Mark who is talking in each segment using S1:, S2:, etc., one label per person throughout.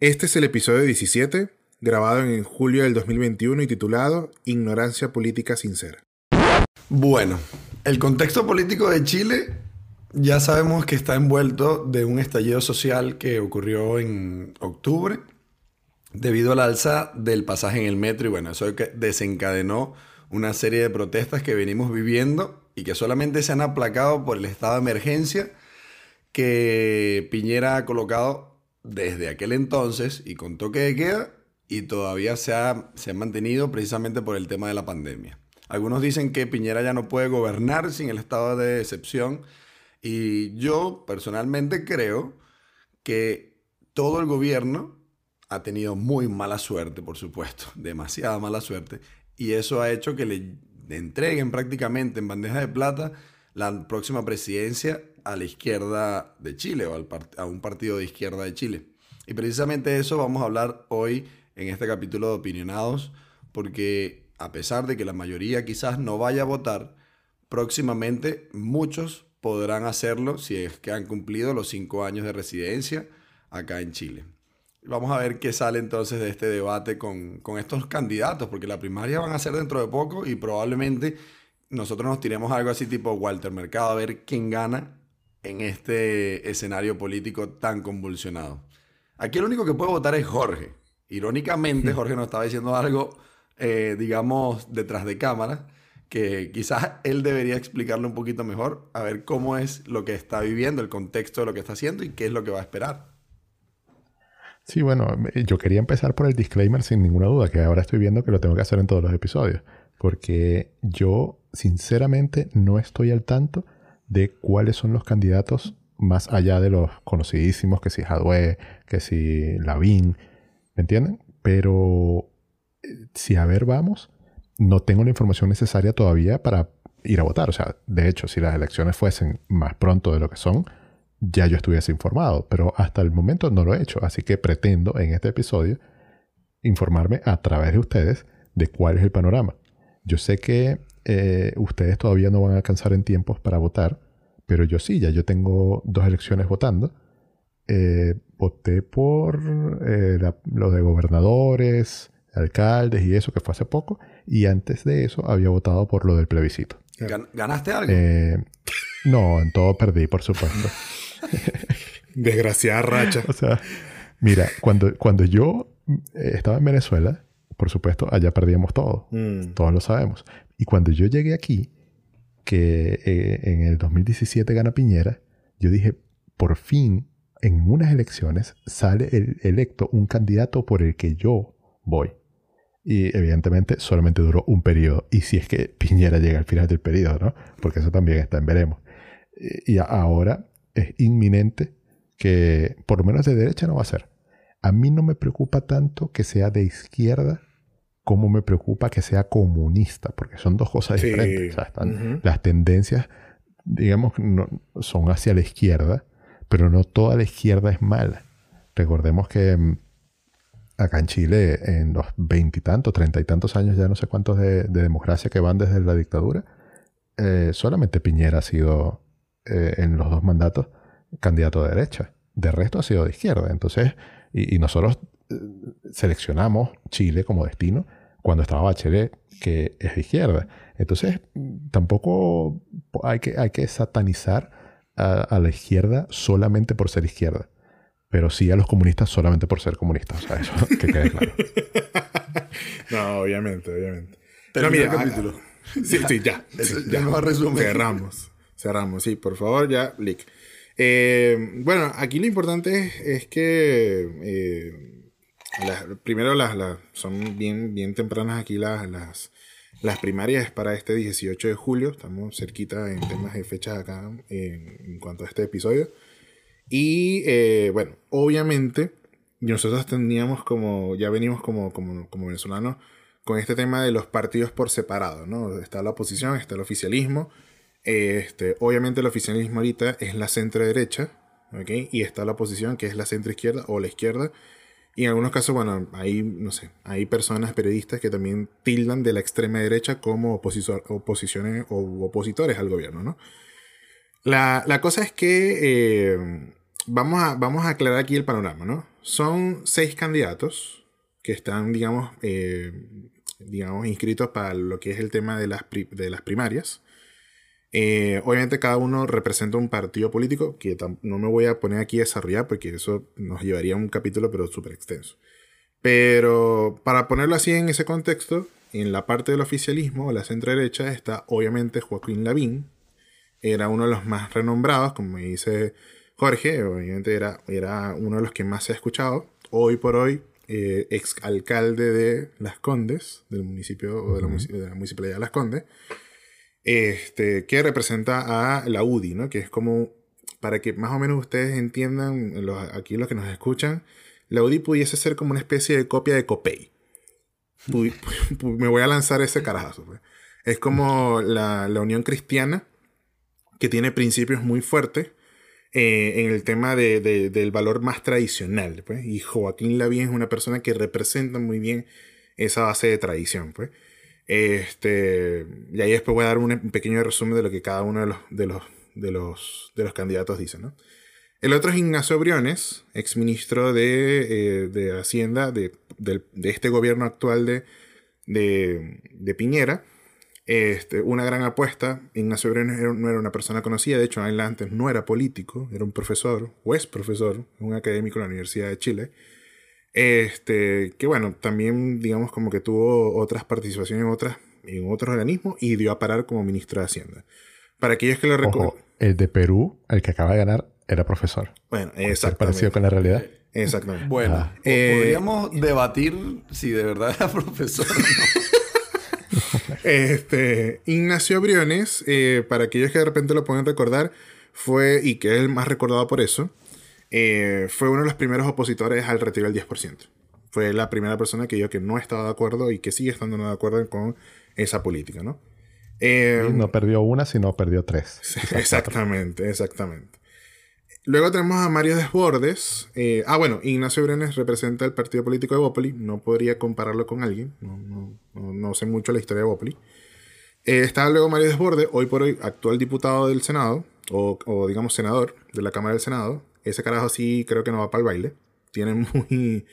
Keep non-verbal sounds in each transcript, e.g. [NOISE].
S1: Este es el episodio 17, grabado en julio del 2021 y titulado Ignorancia Política Sincera.
S2: Bueno, el contexto político de Chile ya sabemos que está envuelto de un estallido social que ocurrió en octubre debido al alza del pasaje en el metro y bueno, eso desencadenó una serie de protestas que venimos viviendo y que solamente se han aplacado por el estado de emergencia que Piñera ha colocado desde aquel entonces y con toque de queda y todavía se ha, se ha mantenido precisamente por el tema de la pandemia. Algunos dicen que Piñera ya no puede gobernar sin el estado de excepción y yo personalmente creo que todo el gobierno ha tenido muy mala suerte, por supuesto, [LAUGHS] demasiada mala suerte, y eso ha hecho que le entreguen prácticamente en bandeja de plata la próxima presidencia a la izquierda de Chile o a un partido de izquierda de Chile. Y precisamente eso vamos a hablar hoy en este capítulo de Opinionados, porque a pesar de que la mayoría quizás no vaya a votar, próximamente muchos podrán hacerlo si es que han cumplido los cinco años de residencia acá en Chile. Vamos a ver qué sale entonces de este debate con, con estos candidatos, porque la primaria van a ser dentro de poco y probablemente nosotros nos tiremos algo así tipo Walter Mercado a ver quién gana en este escenario político tan convulsionado. Aquí el único que puede votar es Jorge. Irónicamente, Jorge nos estaba diciendo algo, eh, digamos, detrás de cámara, que quizás él debería explicarlo un poquito mejor, a ver cómo es lo que está viviendo, el contexto de lo que está haciendo y qué es lo que va a esperar.
S3: Sí, bueno, yo quería empezar por el disclaimer sin ninguna duda, que ahora estoy viendo que lo tengo que hacer en todos los episodios, porque yo sinceramente no estoy al tanto de cuáles son los candidatos más allá de los conocidísimos, que si Jadwe, que si Lavín, ¿me entienden? Pero eh, si a ver vamos, no tengo la información necesaria todavía para ir a votar. O sea, de hecho, si las elecciones fuesen más pronto de lo que son, ya yo estuviese informado, pero hasta el momento no lo he hecho, así que pretendo en este episodio informarme a través de ustedes de cuál es el panorama. Yo sé que eh, ustedes todavía no van a alcanzar en tiempos para votar, pero yo sí, ya yo tengo dos elecciones votando. Eh, voté por eh, lo de gobernadores, alcaldes y eso que fue hace poco, y antes de eso había votado por lo del plebiscito.
S2: ¿Ganaste algo?
S3: no, en todo perdí, por supuesto. [LAUGHS]
S1: Desgraciada racha.
S3: o sea, mira, cuando, cuando yo estaba en Venezuela, por supuesto, allá perdíamos todo. Mm. Todos lo sabemos. Y cuando yo llegué aquí, que eh, en el 2017 gana Piñera, yo dije, por fin, en unas elecciones sale el, electo un candidato por el que yo voy. Y evidentemente solamente duró un periodo. Y si es que Piñera llega al final del periodo, ¿no? Porque eso también está en veremos. Y ahora es inminente que, por lo menos de derecha no va a ser. A mí no me preocupa tanto que sea de izquierda como me preocupa que sea comunista, porque son dos cosas diferentes. Las tendencias, digamos, son hacia la izquierda, pero no toda la izquierda es mala. Recordemos que mm, acá en Chile, en los veintitantos, treinta y tantos años, ya no sé cuántos de, democracia que van desde la dictadura, eh, solamente Piñera ha sido eh, en los dos mandatos candidato de derecha. De resto ha sido de izquierda. Entonces, y nosotros eh, seleccionamos Chile como destino cuando estaba Bachelet, que es de izquierda. Entonces, tampoco hay que, hay que satanizar a, la izquierda solamente por ser izquierda. Pero sí a los comunistas solamente por ser comunistas. O sea, eso que quede claro. [LAUGHS]
S1: no, obviamente, obviamente.
S2: Pero mira, el capítulo.
S1: Sí, sí, ya. [LAUGHS]
S2: ya, nos resumir.
S1: Cerramos. Cerramos, sí, por favor, ya, Lick. Eh, bueno, aquí lo importante es, que eh, primero las, son bien, bien tempranas aquí las, las, las primarias para este 18 de julio. Estamos cerquita en temas de fechas acá en, cuanto a este episodio. Y eh, bueno, obviamente nosotros teníamos como, ya venimos como, como, como venezolanos con este tema de los partidos por separado, ¿no? Está la oposición, está el oficialismo. Este, obviamente el oficialismo ahorita es la centro derecha, ¿ok? Y está la oposición que es la centro izquierda o la izquierda. Y en algunos casos, bueno, hay, no sé, hay personas periodistas que también tildan de la extrema derecha como oposiciones o opositores al gobierno, ¿no? La, cosa es que, eh, vamos a, vamos a aclarar aquí el panorama, ¿no? Son seis candidatos que están, digamos, eh, digamos, inscritos para lo que es el tema de las, de las primarias. Eh, obviamente cada uno representa un partido político que no me voy a poner aquí a desarrollar porque eso nos llevaría a un capítulo pero súper extenso. Pero para ponerlo así en ese contexto, en la parte del oficialismo, la centro derecha, está obviamente Joaquín Lavín. Era uno de los más renombrados, como me dice Jorge, obviamente era, era uno de los que más se ha escuchado. Hoy por hoy, eh, ex alcalde de Las Condes, del municipio, o de la, de la municipalidad de Las Condes este, que representa a la UDI, ¿no? Que es como, para que más o menos ustedes entiendan, aquí los que nos escuchan, la UDI pudiese ser como una especie de copia de COPEI. [LAUGHS] me voy a lanzar ese carajazo. Pues. Es como la, Unión Cristiana, que tiene principios muy fuertes eh, en el tema del valor más tradicional. Pues. Y Joaquín Lavín es una persona que representa muy bien esa base de tradición. Pues. Este, y ahí después voy a dar un, pequeño resumen de lo que cada uno de los, de los, de los, de los candidatos dice. ¿no? El otro es Ignacio Briones, exministro de, eh, de Hacienda de, de, este gobierno actual de, de, Piñera. Este, una gran apuesta. Ignacio Briones no era una persona conocida, de hecho, antes no era político, era un profesor, o es profesor, un académico de la Universidad de Chile. Este, que bueno, también digamos como que tuvo otras participaciones en, otras, en otros organismos y dio a parar como ministro de Hacienda. Para aquellos que lo recuerdan.
S3: El de Perú, el que acaba de ganar, era profesor.
S1: Bueno, exactamente.
S3: Parecido con la realidad.
S1: Exactamente. [LAUGHS]
S2: Bueno, ah. eh, podríamos debatir si de verdad era [LAUGHS] profesor o no. [LAUGHS]
S1: este, Ignacio Briones, eh, para aquellos que de repente lo pueden recordar, fue, y que es el más recordado por eso, eh, fue uno de los primeros opositores al retiro del 10%. Fue la primera persona que yo que no estaba de acuerdo y que sigue estando de acuerdo con esa política, ¿no?
S3: Eh, no perdió una, sino perdió tres. [LAUGHS]
S1: Exactamente, exactamente. Luego tenemos a Mario Desbordes. Eh, ah, bueno, Ignacio Brenes representa el partido político de Bópoli. No podría compararlo con alguien. No, sé mucho la historia de Bópoli. está luego Mario Desbordes, hoy por hoy actual diputado del Senado, o, o digamos senador de la Cámara del Senado. Ese carajo sí creo que no va para el baile. Tiene [LAUGHS] muy,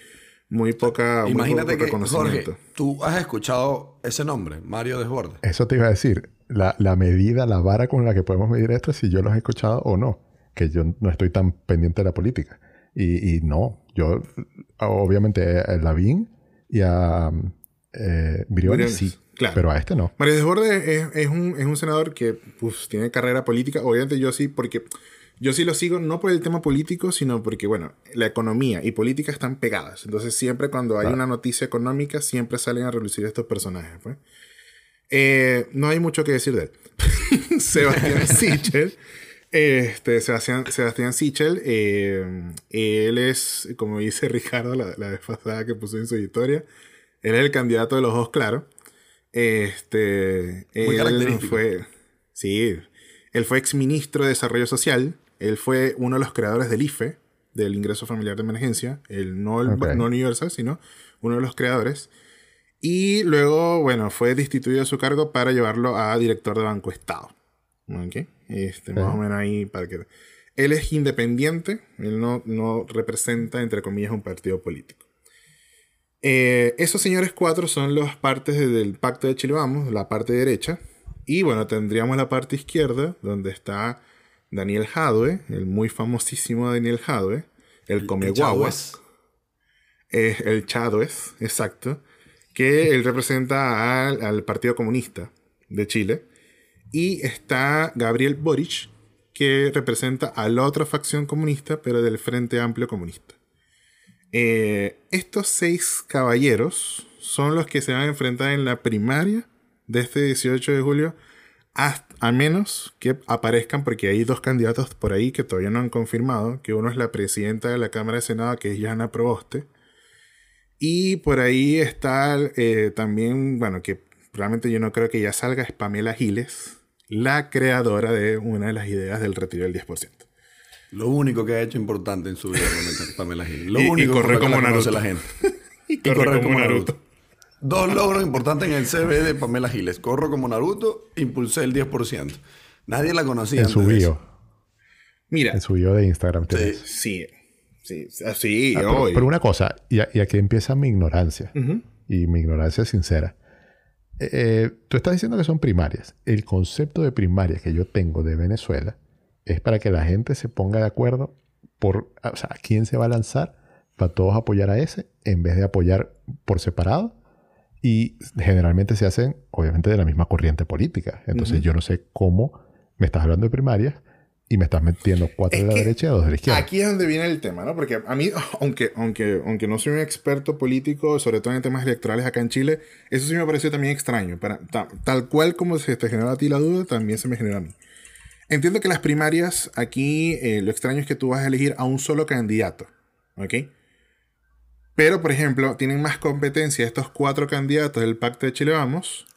S1: muy poca.
S2: Imagínate que, Jorge, tú has escuchado ese nombre, Mario Desbordes.
S3: Eso te iba a decir. La, medida, la vara con la que podemos medir esto es si yo los he escuchado o no. Que yo no estoy tan pendiente de la política. Y, no, yo, obviamente, a Lavín y a eh, Briones, sí. Claro. Pero a este no.
S1: Mario Desbordes es, un, es un senador que pues, tiene carrera política. Obviamente yo sí, porque yo sí lo sigo no por el tema político, sino porque, bueno, la economía y política están pegadas. Entonces, siempre cuando hay una noticia económica, siempre salen a relucir estos personajes. Pues. Eh, no hay mucho que decir de él. [LAUGHS] Sebastián [LAUGHS] Sichel. Este, Sebastián, Sebastián Sichel. Eh, él es, como dice Ricardo la, la vez pasada que puso en su historia, él es el candidato de los dos, claro. Este,
S2: Muy
S1: él fue, sí, él fue exministro de Desarrollo Social él fue uno de los creadores del IFE, del ingreso familiar de emergencia, el no, el, no universal, sino uno de los creadores. Y luego, bueno, fue destituido de su cargo para llevarlo a director de Banco Estado. ¿Ok? Este, Más o menos ahí para que... Él es independiente, él no, no representa, entre comillas, un partido político. Eh, esos señores cuatro son las partes del Pacto de Chile Vamos, la parte derecha. Y bueno, tendríamos la parte izquierda, donde está Daniel Jadwe, el muy famosísimo Daniel Jadwe, el come es el Chadwes, exacto, que [LAUGHS] él representa al, Partido Comunista de Chile. Y está Gabriel Boric, que representa a la otra facción comunista, pero del Frente Amplio Comunista. Eh, estos seis caballeros son los que se van a enfrentar en la primaria de este 18 de julio a, menos que aparezcan, porque hay dos candidatos por ahí que todavía no han confirmado, que uno es la presidenta de la Cámara de Senado, que es Jana Proboste, y por ahí está eh, también, bueno, que realmente yo no creo que ya salga, es Pamela Giles, la creadora de una de las ideas del retiro del 10%.
S2: Lo único que ha hecho importante en su vida, Pamela Giles. Lo
S1: único [LAUGHS] y corre como Naruto.
S2: La gente. y, corre, como, Naruto. Dos logros importantes en el CV de Pamela Giles. Corro como Naruto, impulsé el 10%. Nadie la conocía.
S3: En su bio.
S1: Mira.
S3: En su video de Instagram.
S1: Sí, sí, sí,
S3: ah, pero, una cosa, y, aquí empieza mi ignorancia. Y mi ignorancia sincera. Eh, eh, tú estás diciendo que son primarias. El concepto de primarias que yo tengo de Venezuela es para que la gente se ponga de acuerdo por, o sea, a quién se va a lanzar para todos apoyar a ese en vez de apoyar por separado. Y generalmente se hacen, obviamente, de la misma corriente política. Entonces, yo no sé cómo me estás hablando de primarias y me estás metiendo cuatro de la derecha y dos de la izquierda.
S1: Aquí es donde viene el tema, ¿no? Porque a mí, [LAUGHS] aunque, aunque, aunque no soy un experto político, sobre todo en temas electorales acá en Chile, eso sí me pareció también extraño. Para, tal cual como se te genera a ti la duda, también se me genera a mí. Entiendo que las primarias, aquí eh, lo extraño es que tú vas a elegir a un solo candidato, ¿ok? Pero, por ejemplo, tienen más competencia estos cuatro candidatos del Pacto de Chile Vamos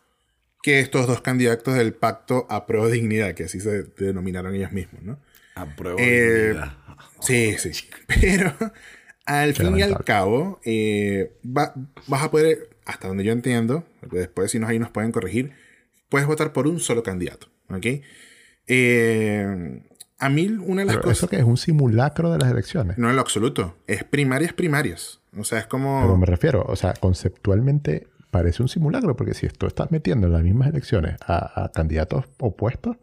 S1: que estos dos candidatos del Pacto a Prueba de Dignidad, que así se denominaron ellos mismos, ¿no?
S2: A Prueba de eh, Dignidad.
S1: Sí, sí. [LAUGHS] Pero al fin y al cabo, eh, vas a poder, hasta donde yo entiendo, después si nos ahí nos pueden corregir, puedes votar por un solo candidato, ¿ok? Eh, a mí una de las cosas...
S3: ¿Eso que es un simulacro de las elecciones?
S1: No en lo absoluto. Es primarias, primarias. O sea, es como...
S3: Pero me refiero, o sea, conceptualmente parece un simulacro, porque si tú estás metiendo en las mismas elecciones a, candidatos opuestos,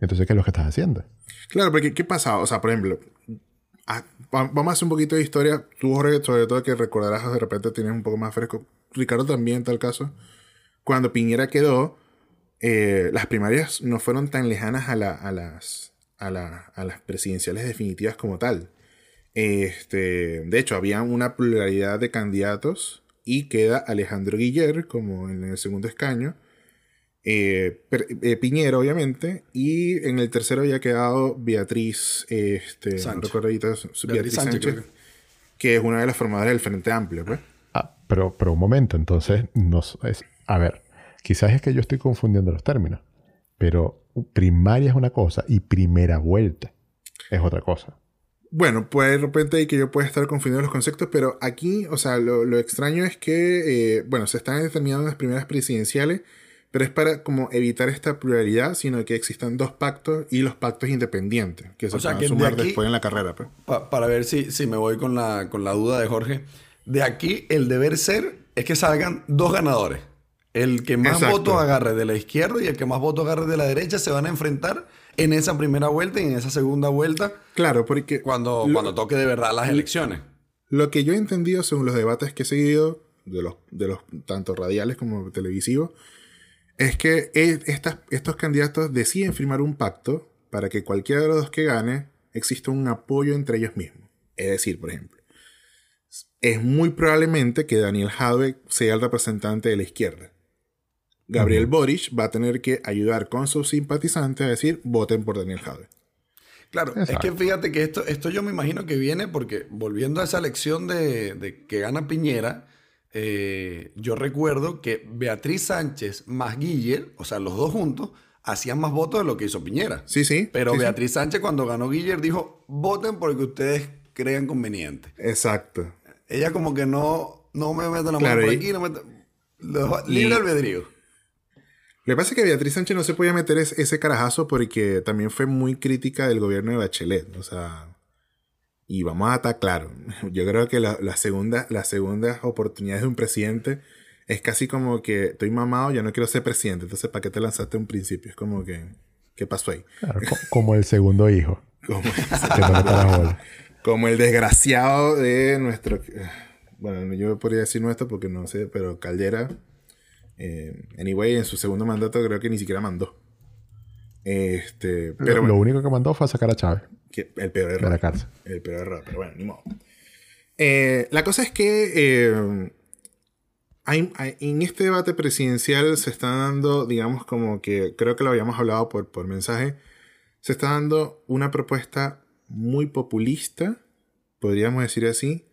S3: entonces ¿qué es lo que estás haciendo?
S1: Claro, porque ¿qué pasa? O sea, por ejemplo, vamos a hacer un poquito de historia. Tú, Jorge, sobre todo que recordarás, de repente tienes un poco más fresco. Ricardo también, en tal caso. Cuando Piñera quedó, eh, las primarias no fueron tan lejanas a, las, a, las presidenciales definitivas como tal. Este, de hecho, había una pluralidad de candidatos y queda Alejandro Guiller como en el segundo escaño. Eh, eh, Piñera, obviamente, y en el tercero había quedado Beatriz, este, Sánchez. Beatriz, Sánchez, que es una de las formadoras del Frente Amplio. Pues.
S3: Ah, pero, pero un momento, entonces, es, a ver, Quizás es que yo estoy confundiendo los términos, pero primaria es una cosa y primera vuelta es otra cosa.
S1: Bueno, pues de repente que yo pueda estar confundiendo los conceptos, pero aquí, o sea, lo, extraño es que, eh, bueno, se están determinando las primeras presidenciales, pero es para como evitar esta pluralidad, sino que existan dos pactos y los pactos independientes, que se van a sumar después en la carrera. Pues.
S2: para ver si, si me voy con la, con la duda de Jorge, de aquí el deber ser es que salgan dos ganadores. El que más votos agarre de la izquierda y el que más votos agarre de la derecha se van a enfrentar en esa primera vuelta y en esa segunda vuelta.
S1: Claro, porque.
S2: Cuando, cuando toque de verdad las elecciones.
S1: Lo que yo he entendido según los debates que he seguido, de los, de los tanto radiales como televisivos, es que e, estos candidatos deciden firmar un pacto para que cualquiera de los dos que gane exista un apoyo entre ellos mismos. Es decir, por ejemplo, es muy probablemente que Daniel Jadwe sea el representante de la izquierda. Gabriel Boric va a tener que ayudar con sus simpatizantes a decir voten por Daniel Jadwe.
S2: Claro, es que fíjate que esto, esto yo me imagino que viene porque volviendo a esa elección de, que gana Piñera, eh, yo recuerdo que Beatriz Sánchez más Guiller, o sea, los dos juntos, hacían más votos de lo que hizo Piñera.
S1: Sí, sí.
S2: Pero Beatriz Sánchez cuando ganó Guiller dijo, voten por que ustedes crean conveniente.
S1: Exacto.
S2: Ella como que no, no me mete la mano por aquí, no me... Libre albedrío.
S1: Lo que pasa es que Beatriz Sánchez no se podía meter ese carajazo porque también fue muy crítica del gobierno de Bachelet. O sea, y vamos a estar claros. [LAUGHS] Yo creo que la, segunda, las segundas oportunidades de un presidente es casi como que estoy mamado, ya no quiero ser presidente. Entonces, ¿para qué te lanzaste un principio? Es como que, ¿qué pasó ahí?
S3: como el segundo hijo. [LAUGHS] [LAUGHS]
S1: como, el desgraciado de nuestro. Bueno, yo podría decir nuestro porque no sé, pero Caldera eh, anyway, en su segundo mandato creo que ni siquiera mandó. Este,
S3: pero lo, único que mandó fue a sacar a Chávez.
S1: el peor error.
S3: De la cárcel.
S1: El peor error, pero bueno, ni modo. Eh, la cosa es que eh, en este debate presidencial se está dando, digamos, como que creo que lo habíamos hablado por, por mensaje, se está dando una propuesta muy populista, podríamos decir así,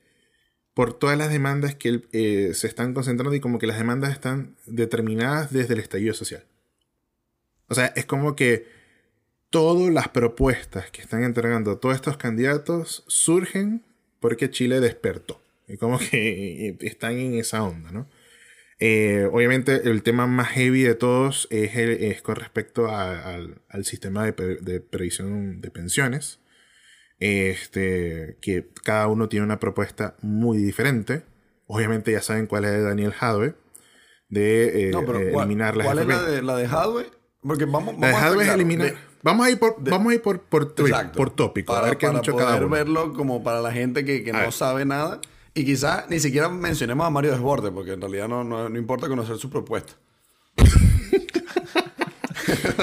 S1: por todas las demandas que eh, se están concentrando y como que las demandas están determinadas desde el estallido social. O sea, es como que todas las propuestas que están entregando todos estos candidatos surgen porque Chile despertó. Y como que [LAUGHS] están en esa onda, ¿no? Eh, obviamente el tema más heavy de todos es, es con respecto al sistema de, de, previsión de pensiones. Este, que cada uno tiene una propuesta muy diferente. Obviamente ya saben cuál es de Daniel Jadwe, de eh, eh, eliminar
S2: la ¿Cuál es la de, la de Jadwe? Porque vamos,
S1: la de Jadwe es eliminar... vamos a ir por, vamos a ir por, por, por tópico,
S2: para, a ver qué han cada uno. verlo como para la gente que, que no sabe nada. Y quizás ni siquiera mencionemos a Mario Desbordes, porque en realidad no, no, no importa conocer su propuesta. [LAUGHS]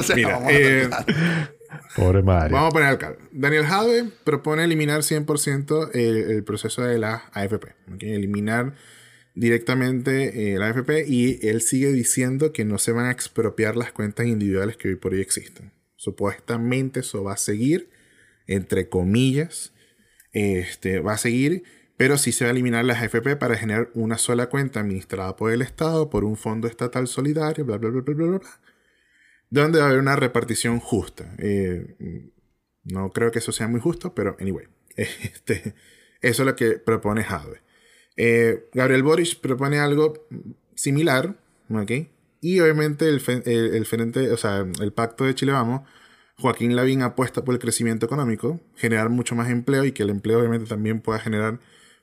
S2: [LAUGHS]
S1: Mira, eh,
S3: Pobre Mario.
S1: Vamos a poner al Daniel Jadwe propone eliminar 100% el, proceso de la AFP. Eliminar directamente eh, la AFP y él sigue diciendo que no se van a expropiar las cuentas individuales que hoy por hoy existen. Supuestamente eso va a seguir, entre comillas, este, va a seguir, pero sí se va a eliminar las AFP para generar una sola cuenta administrada por el Estado, por un fondo estatal solidario, bla, bla, bla, bla, bla, bla donde va a haber una repartición justa. Eh, no creo que eso sea muy justo, pero anyway, [LAUGHS] este, eso es lo que propone Jadwe. Eh, Gabriel Boric propone algo similar, ¿ok? Y obviamente el, el, frente, o sea, el pacto de Chile Vamos, Joaquín Lavín apuesta por el crecimiento económico, generar mucho más empleo y que el empleo obviamente también pueda generar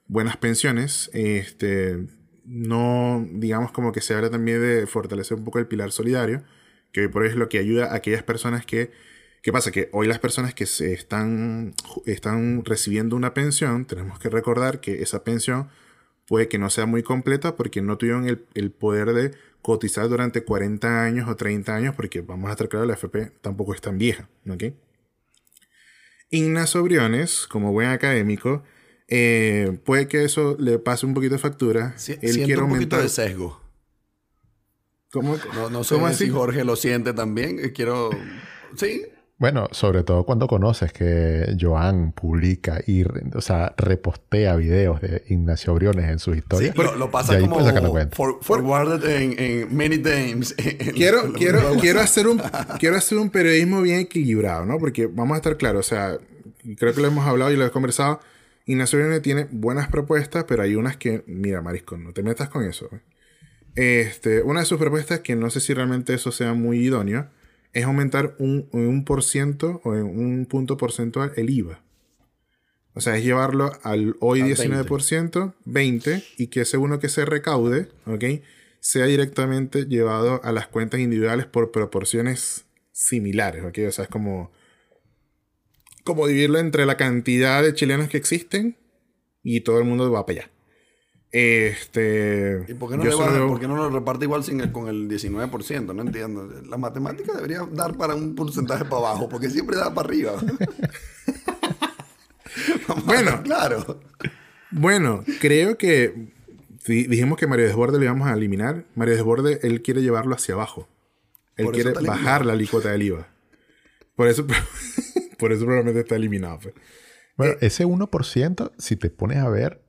S1: buenas pensiones. Este, no, digamos como que se habla también de fortalecer un poco el pilar solidario que hoy por hoy es lo que ayuda a aquellas personas que... ¿Qué pasa? Que hoy las personas que se están, están recibiendo una pensión, tenemos que recordar que esa pensión puede que no sea muy completa porque no tuvieron el, poder de cotizar durante 40 años o 30 años, porque vamos a estar claros, la FP tampoco es tan vieja. ¿ok? Ignacio Briones, como buen académico, eh, puede que eso le pase un poquito de factura.
S2: Él quiere un poquito de sesgo.
S1: ¿Cómo,
S2: no, no sé si Jorge lo siente también. Eh, quiero. Sí.
S3: Bueno, sobre todo cuando conoces que Joan publica y, o sea, repostea videos de Ignacio Briones en sus historias.
S2: Sí, lo, pasa como forwarded en, many times. [LAUGHS] [LAUGHS]
S1: quiero, quiero, quiero, hacer un, quiero hacer un periodismo bien equilibrado, ¿no? Porque vamos a estar claros, o sea, creo que lo hemos hablado y lo hemos conversado. Ignacio Briones tiene buenas propuestas, pero hay unas que, mira, Marisco, no te metas con eso. Este, una de sus propuestas, que no sé si realmente eso sea muy idóneo, es aumentar un, un por ciento o en un punto porcentual el IVA. O sea, es llevarlo al hoy 19%, 20, y que según lo que se recaude, ¿ok? Sea directamente llevado a las cuentas individuales por proporciones similares, ¿ok? O sea, es como, como dividirlo entre la cantidad de chilenos que existen y todo el mundo va para allá. Este.
S2: ¿Y por qué no, lo reparte igual sin con el 19%? No entiendo. La matemática debería dar para un porcentaje para abajo, porque siempre da para arriba. [LAUGHS]
S1: bueno,
S2: claro.
S1: Bueno, creo que dijimos que Mario Desborde lo íbamos a eliminar. Mario Desborde, él quiere llevarlo hacia abajo. Él quiere bajar la alícuota del IVA. Por eso, [LAUGHS] por eso probablemente está eliminado. Pues.
S3: Bueno, eh, ese 1%, si te pones a ver,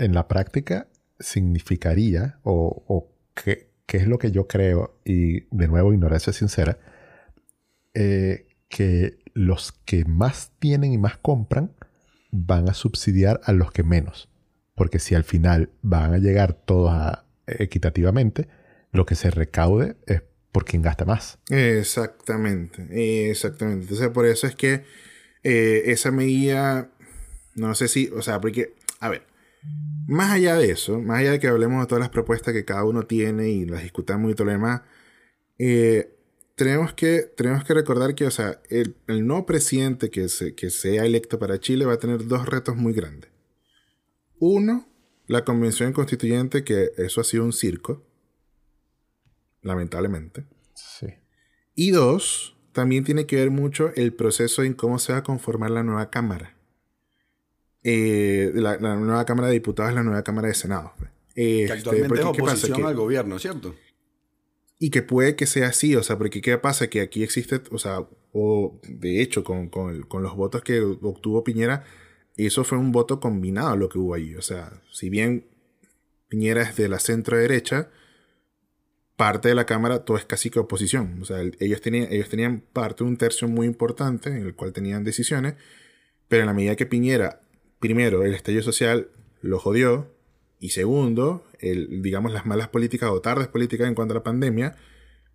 S3: en la práctica significaría, o, qué, es lo que yo creo, y de nuevo ignorancia sincera, eh, que los que más tienen y más compran van a subsidiar a los que menos. Porque si al final van a llegar todos equitativamente, lo que se recaude es por quien gasta más.
S1: Exactamente, exactamente. Entonces por eso es que eh, esa medida, no sé si, o sea, porque, a ver, más allá de eso, más allá de que hablemos de todas las propuestas que cada uno tiene y las discutamos y todo lo demás, eh, tenemos, que, tenemos que recordar que, o sea, el, el nuevo presidente que, se, que sea electo para Chile va a tener dos retos muy grandes. Uno, la convención constituyente, que eso ha sido un circo, lamentablemente.
S3: Sí.
S1: Y dos, también tiene que ver mucho el proceso en cómo se va a conformar la nueva Cámara. Eh, la, nueva Cámara de Diputados es la nueva Cámara de Senado.
S2: que este, actualmente es oposición al gobierno, ¿cierto?
S1: Y que puede que sea así, o sea, porque ¿qué pasa? Que aquí existe, o sea, o de hecho, con, con, con los votos que obtuvo Piñera, eso fue un voto combinado lo que hubo ahí. O sea, si bien Piñera es de la centro derecha, parte de la Cámara todo es casi que oposición. O sea, ellos tenían, ellos tenían parte, un tercio muy importante en el cual tenían decisiones, pero en la medida que Piñera primero, el estallido social lo jodió. Y segundo, el, digamos, las malas políticas o tardes políticas en cuanto a la pandemia,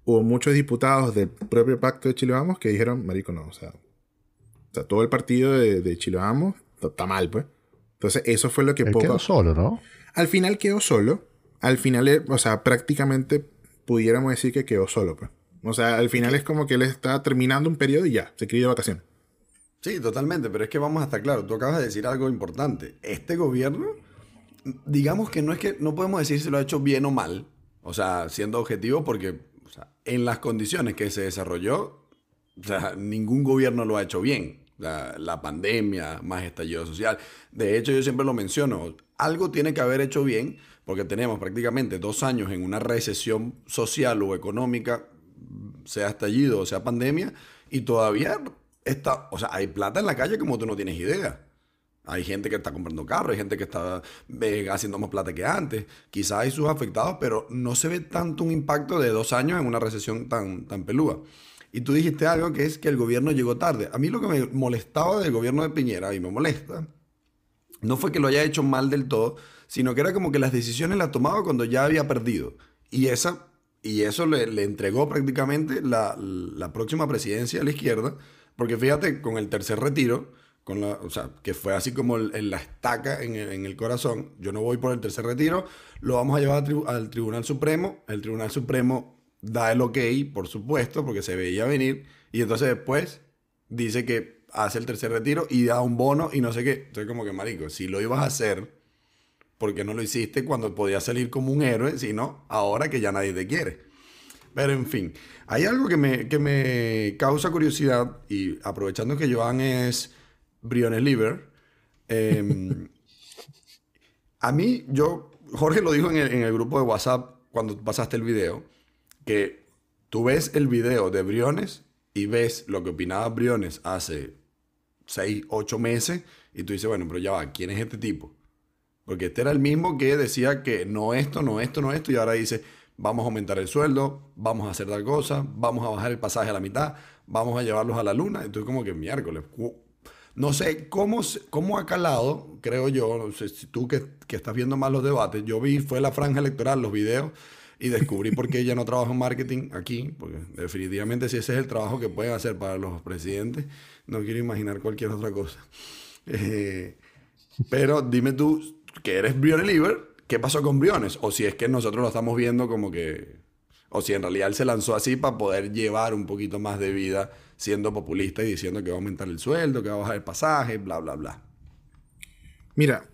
S1: hubo muchos diputados del propio pacto de Chile Vamos que dijeron, marico, no, o sea, sea, todo el partido de, de Chile Vamos está mal, pues. Entonces, eso fue lo que
S3: Él
S1: poco...
S3: quedó solo, ¿no?
S1: Al final quedó solo. Al final, eh, o sea, prácticamente pudiéramos decir que quedó solo, pues. O sea, al final es como que él está terminando un periodo y ya, se quiere ir de vacaciones.
S2: Sí, totalmente, pero es que vamos a estar claros. Tú acabas de decir algo importante. Este gobierno, digamos que no es que no podemos decir si lo ha hecho bien o mal, o sea, siendo objetivo, porque en las condiciones que se desarrolló, ningún gobierno lo ha hecho bien. La, la pandemia, más estallido social. De hecho, yo siempre lo menciono, algo tiene que haber hecho bien, porque tenemos prácticamente dos años en una recesión social o económica, sea estallido o sea pandemia, y todavía está, o sea, hay plata en la calle como tú no tienes idea. Hay gente que está comprando carros, hay gente que está eh, haciendo más plata que antes. Quizás hay sus afectados, pero no se ve tanto un impacto de dos años en una recesión tan, tan pelúa. Y tú dijiste algo que es que el gobierno llegó tarde. A mí lo que me molestaba del gobierno de Piñera, y me molesta, no fue que lo haya hecho mal del todo, sino que era como que las decisiones las tomaba cuando ya había perdido. Y, esa, y eso le, le entregó prácticamente la, la próxima presidencia a la izquierda, porque fíjate, con el tercer retiro, con la, o sea, que fue así como el, la estaca en el, corazón, yo no voy por el tercer retiro, lo vamos a llevar al Tribunal Supremo, el Tribunal Supremo da el ok, por supuesto, porque se veía venir, y entonces después dice que hace el tercer retiro y da un bono y no sé qué. Entonces como que, marico, si lo ibas a hacer, ¿por qué no lo hiciste cuando podías salir como un héroe, sino ahora que ya nadie te quiere? Pero en fin, hay algo que me, que me causa curiosidad y aprovechando que Joan es Briones Liver, eh, a mí, yo, Jorge lo dijo en el, en el grupo de WhatsApp cuando pasaste el video, que tú ves el video de Briones y ves lo que opinaba Briones hace 6, 8 meses y tú dices, bueno, pero ya va, ¿quién es este tipo? Porque este era el mismo que decía que no esto, no esto, no esto, y ahora dice, vamos a aumentar el sueldo, vamos a hacer tal cosa, vamos a bajar el pasaje a la mitad, vamos a llevarlos a la luna. Entonces como que miércoles. No sé cómo, cómo ha calado, creo yo, no sé si tú que, que estás viendo más los debates, yo vi, fue la franja electoral, los videos, y descubrí por qué ella no trabaja en marketing aquí, porque definitivamente si ese es el trabajo que pueden hacer para los presidentes, no quiero imaginar cualquier otra cosa. Eh, pero dime tú, que eres Briones Liver, ¿qué pasó con Briones? O si es que nosotros lo estamos viendo como que... O si en realidad él se lanzó así para poder llevar un poquito más de vida siendo populista y diciendo que va a aumentar el sueldo, que va a bajar el pasaje, bla, bla, bla.
S1: Mira,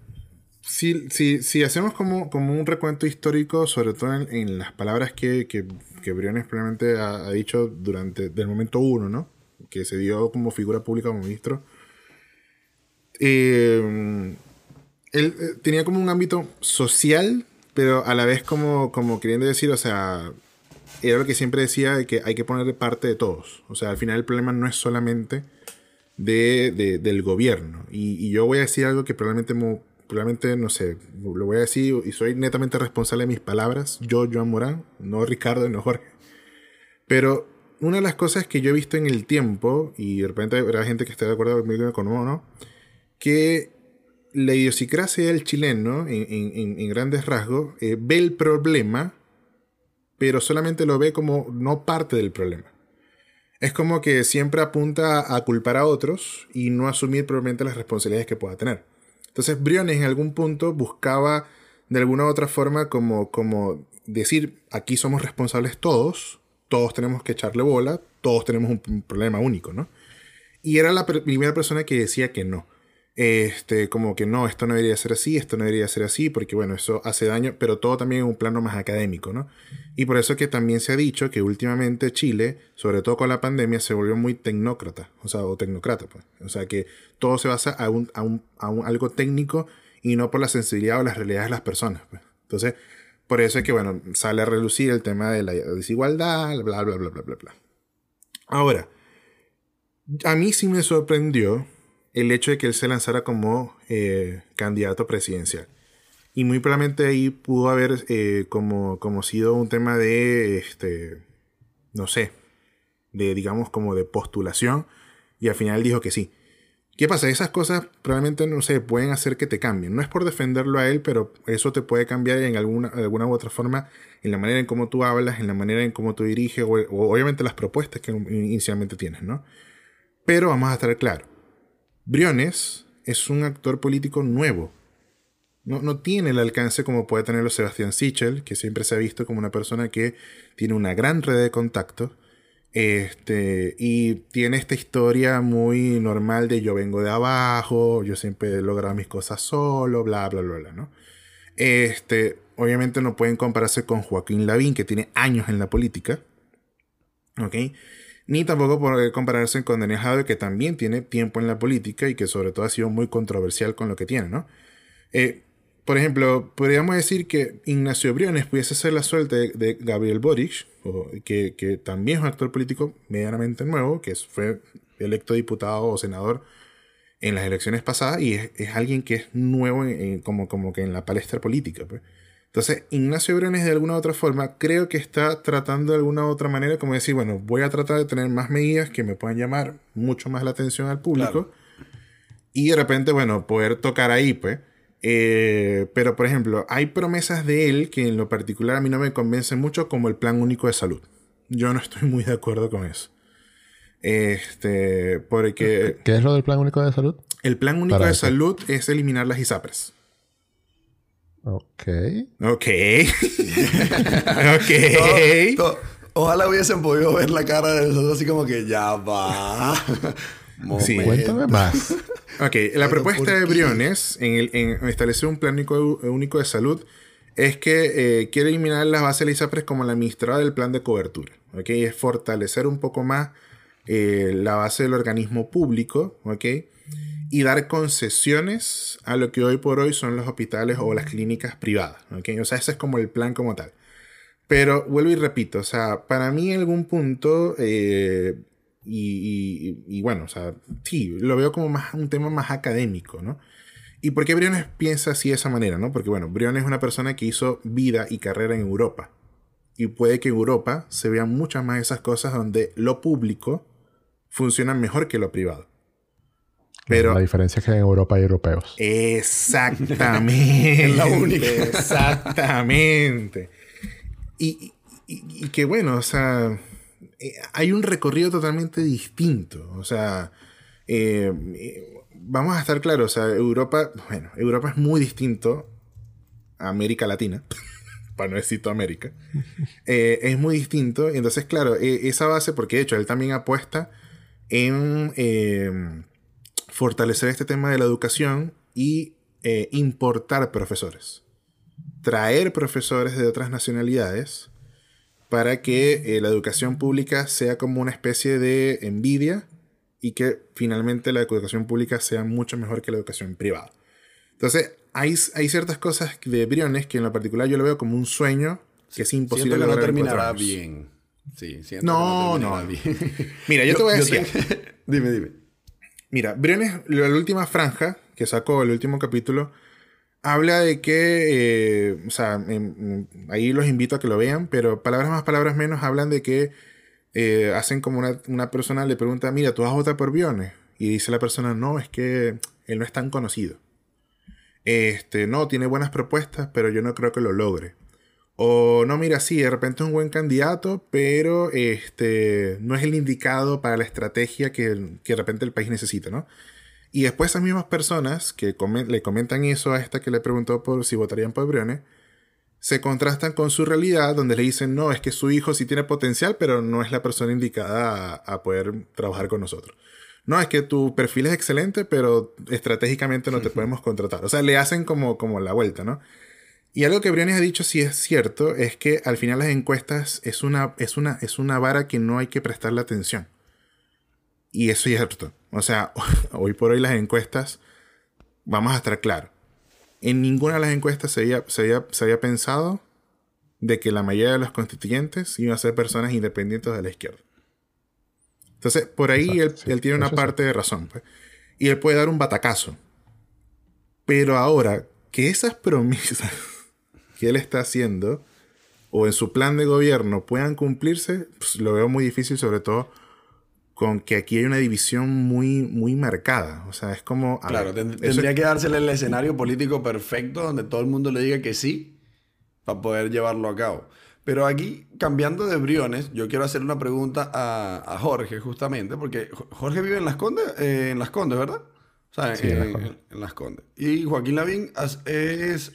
S1: si, si, si hacemos como, como un recuento histórico, sobre todo en, las palabras que, que, que Briones probablemente ha, ha dicho durante del momento uno, ¿no? Que se dio como figura pública como ministro. eh, él eh, tenía como un ámbito social, pero a la vez como, como queriendo decir, o sea, era lo que siempre decía de que hay que poner de parte de todos. O sea, al final el problema no es solamente de, de- del gobierno. Y, yo voy a decir algo que probablemente, probablemente, no sé, lo voy a decir y soy netamente responsable de mis palabras. Yo, Joan Morán, no Ricardo, no Jorge. Pero una de las cosas que yo he visto en el tiempo, y de repente habrá gente que esté de acuerdo conmigo o no, que la idiosincrasia del chileno, en, grandes rasgos, eh, ve el problema, pero solamente lo ve como no parte del problema. Es como que siempre apunta a culpar a otros y no asumir probablemente las responsabilidades que pueda tener. Entonces Briones en algún punto buscaba de alguna u otra forma como, decir, aquí somos responsables todos, todos tenemos que echarle bola, todos tenemos un, problema único, ¿no? Y era la primera persona que decía que no. Este, como que no, esto no debería ser así, esto no debería ser así, porque bueno, eso hace daño, pero todo también en un plano más académico, ¿no? Y por eso que también se ha dicho que últimamente Chile, sobre todo con la pandemia, se volvió muy tecnócrata, o sea, o tecnocrata, pues. O sea, que todo se basa a, un, a, un, a un- algo técnico y no por la sensibilidad o las realidades de las personas, pues. Entonces, por eso es que, bueno, sale a relucir el tema de la desigualdad, bla, bla, bla, bla, bla, bla. Ahora, a mí sí me sorprendió el hecho de que él se lanzara como eh, candidato presidencial. Y muy probablemente ahí pudo haber eh, como, como sido un tema de, este, no sé, de digamos como de postulación. Y al final dijo que sí. ¿Qué pasa? Esas cosas probablemente, no sé, pueden hacer que te cambien. No es por defenderlo a él, pero eso te puede cambiar en alguna, alguna u otra forma en la manera en cómo tú hablas, en la manera en cómo tú diriges, o, o obviamente las propuestas que inicialmente tienes, ¿no? Pero vamos a estar claros. Briones es un actor político nuevo. No, no, tiene el alcance como puede tenerlo Sebastián Sichel, que siempre se ha visto como una persona que tiene una gran red de contactos este, y tiene esta historia muy normal de yo vengo de abajo, yo siempre he logrado mis cosas solo, bla, bla, bla, bla, ¿no? Este, obviamente no pueden compararse con Joaquín Lavín, que tiene años en la política, ¿ok? Ni tampoco puede compararse con Daniel Jadwe, que también tiene tiempo en la política y que sobre todo ha sido muy controversial con lo que tiene, ¿no? Eh, por ejemplo, podríamos decir que Ignacio Briones pudiese ser la suerte de, Gabriel Boric, que, que, también es un actor político medianamente nuevo, que fue electo diputado o senador en las elecciones pasadas y es, alguien que es nuevo como, como que en la palestra política. Pues. Entonces, Ignacio Briones de alguna u otra forma creo que está tratando de alguna u otra manera como decir, bueno, voy a tratar de tener más medidas que me puedan llamar mucho más la atención al público y de repente, bueno, poder tocar ahí, pues. Eh, pero, por ejemplo, hay promesas de él que en lo particular a mí no me convencen mucho, como el Plan Único de Salud. Yo no estoy muy de acuerdo con eso. Este, porque...
S3: ¿Qué es lo del Plan Único de Salud?
S1: El Plan Único de Salud es eliminar las ISAPRES.
S3: Ok.
S1: Ok. [LAUGHS] ok.
S2: ojalá hubiesen podido ver la cara de nosotros así como que ya va. [LAUGHS]
S3: sí. Cuéntame más. [LAUGHS]
S1: Ok, la propuesta de Briones en, establecer un plan único, de salud es que eh, quiere eliminar las bases de ISAPRES como la administradora del plan de cobertura. ¿ok? Es fortalecer un poco más eh, la base del organismo público ¿ok? Y dar concesiones a lo que hoy por hoy son los hospitales o las clínicas privadas. ¿ok? O sea, ese es como el plan como tal. Pero vuelvo y repito, o sea, para mí en algún punto eh, y, bueno, o sea, sí, lo veo como más un tema más académico, ¿no? ¿Y por qué Briones piensa así de esa manera, no? Porque bueno, Briones es una persona que hizo vida y carrera en Europa. Y puede que en Europa se vean muchas más esas cosas donde lo público funciona mejor que lo privado.
S3: Pero, la diferencia es que en Europa hay europeos.
S1: Exactamente. [LAUGHS] la única. Exactamente. y, y, que bueno, o sea, eh, hay un recorrido totalmente distinto. O sea, eh, eh, vamos a estar claros, o sea, Europa, bueno, Europa es muy distinto a América Latina, [LAUGHS] para no decir América. [LAUGHS] es muy distinto. Entonces, claro, esa base, porque de hecho él también apuesta en fortalecer este tema de la educación y importar profesores. Traer profesores de otras nacionalidades para que eh, la educación pública sea como una especie de envidia y que finalmente la educación pública sea mucho mejor que la educación privada. Entonces, hay, hay ciertas cosas de Briones que en lo particular yo lo veo como un sueño que es imposible
S2: siento que no terminará bien. Sí,
S1: siento no, que no, Bien. Mira, yo, te voy a decir. [LAUGHS]
S2: dime, dime.
S1: Mira, Briones, la última franja que sacó, el último capítulo, habla de que, eh, o sea, ahí los invito a que lo vean, pero palabras más, palabras menos, hablan de que eh, hacen como una, persona le pregunta, mira, ¿tú vas a votar por Biones? Y dice la persona, no, es que él no es tan conocido. Este, no, tiene buenas propuestas, pero yo no creo que lo logre. O no, mira, sí, de repente es un buen candidato, pero este, no es el indicado para la estrategia que, que de repente el país necesita, ¿no? Y después esas mismas personas que le comentan eso a esta que le preguntó por si votarían por Briones, se contrastan con su realidad donde le dicen, no, es que su hijo sí tiene potencial, pero no es la persona indicada a, poder trabajar con nosotros. No, es que tu perfil es excelente, pero estratégicamente no te podemos contratar. O sea, le hacen como, como la vuelta, ¿no? Y algo que Briones ha dicho, si es cierto, es que al final las encuestas es una, es una, es una vara que no hay que prestarle atención. Y eso es cierto. O sea, [LAUGHS] hoy por hoy las encuestas, vamos a estar claros. En ninguna de las encuestas se había, se había, pensado de que la mayoría de los constituyentes iban a ser personas independientes de la izquierda. Entonces, por ahí él, tiene una parte de razón. Pues. Y él puede dar un batacazo. Pero ahora, que esas [LAUGHS] promesas que él está haciendo o en su plan de gobierno puedan cumplirse, pues, lo veo muy difícil, sobre todo con que aquí hay una división muy, muy marcada. O sea, es como...
S2: Claro, tendría que dársele el escenario político perfecto donde todo el mundo le diga que sí para poder llevarlo a cabo. Pero aquí, cambiando de Briones, yo quiero hacer una pregunta a, Jorge, justamente, porque Jorge vive en Las Condes, eh, en Las Condes, ¿verdad? O sea, en, Las Condes. Y Joaquín Lavín es,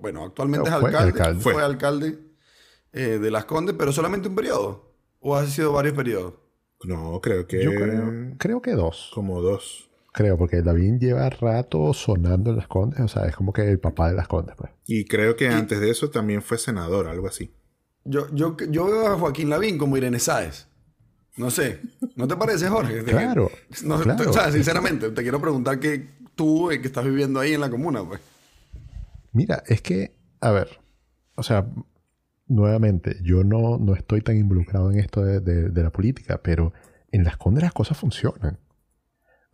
S2: bueno, actualmente es alcalde, fue alcalde, eh, de Las Condes, pero solamente un periodo. ¿O ha sido varios periodos?
S1: No, creo que...
S3: Yo creo, creo que dos.
S1: Como dos.
S3: Creo, porque Lavín lleva rato sonando en Las Condes, o sea, es como que el papá de Las Condes, pues.
S1: Y creo que antes de eso también fue senador, algo así.
S2: Yo, yo, yo veo a Joaquín Lavín como Irene Sáez. No sé. ¿No te parece, Jorge?
S3: Claro.
S2: No, O sea, sinceramente, te quiero preguntar que tú, eh, que estás viviendo ahí en la comuna, pues.
S3: Mira, es que, a ver, o sea, nuevamente, yo no, no estoy tan involucrado en esto de, de la política, pero en las condes las cosas funcionan.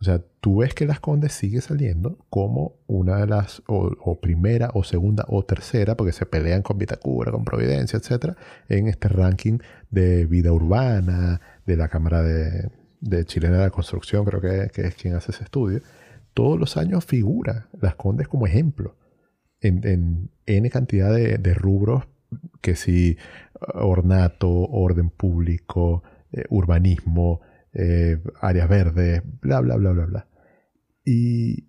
S3: O sea, tú ves que Las Condes sigue saliendo como una de las, o, primera, o segunda, o tercera, porque se pelean con Vitacura, con Providencia, etcétera, en este ranking de vida urbana, de la Cámara de, Chilena de la Construcción, creo que, es quien hace ese estudio. Todos los años figura Las Condes como ejemplo en, N cantidad de, rubros que si ornato, orden público, eh, urbanismo, eh, áreas verdes, bla, bla, bla, bla, bla. Y,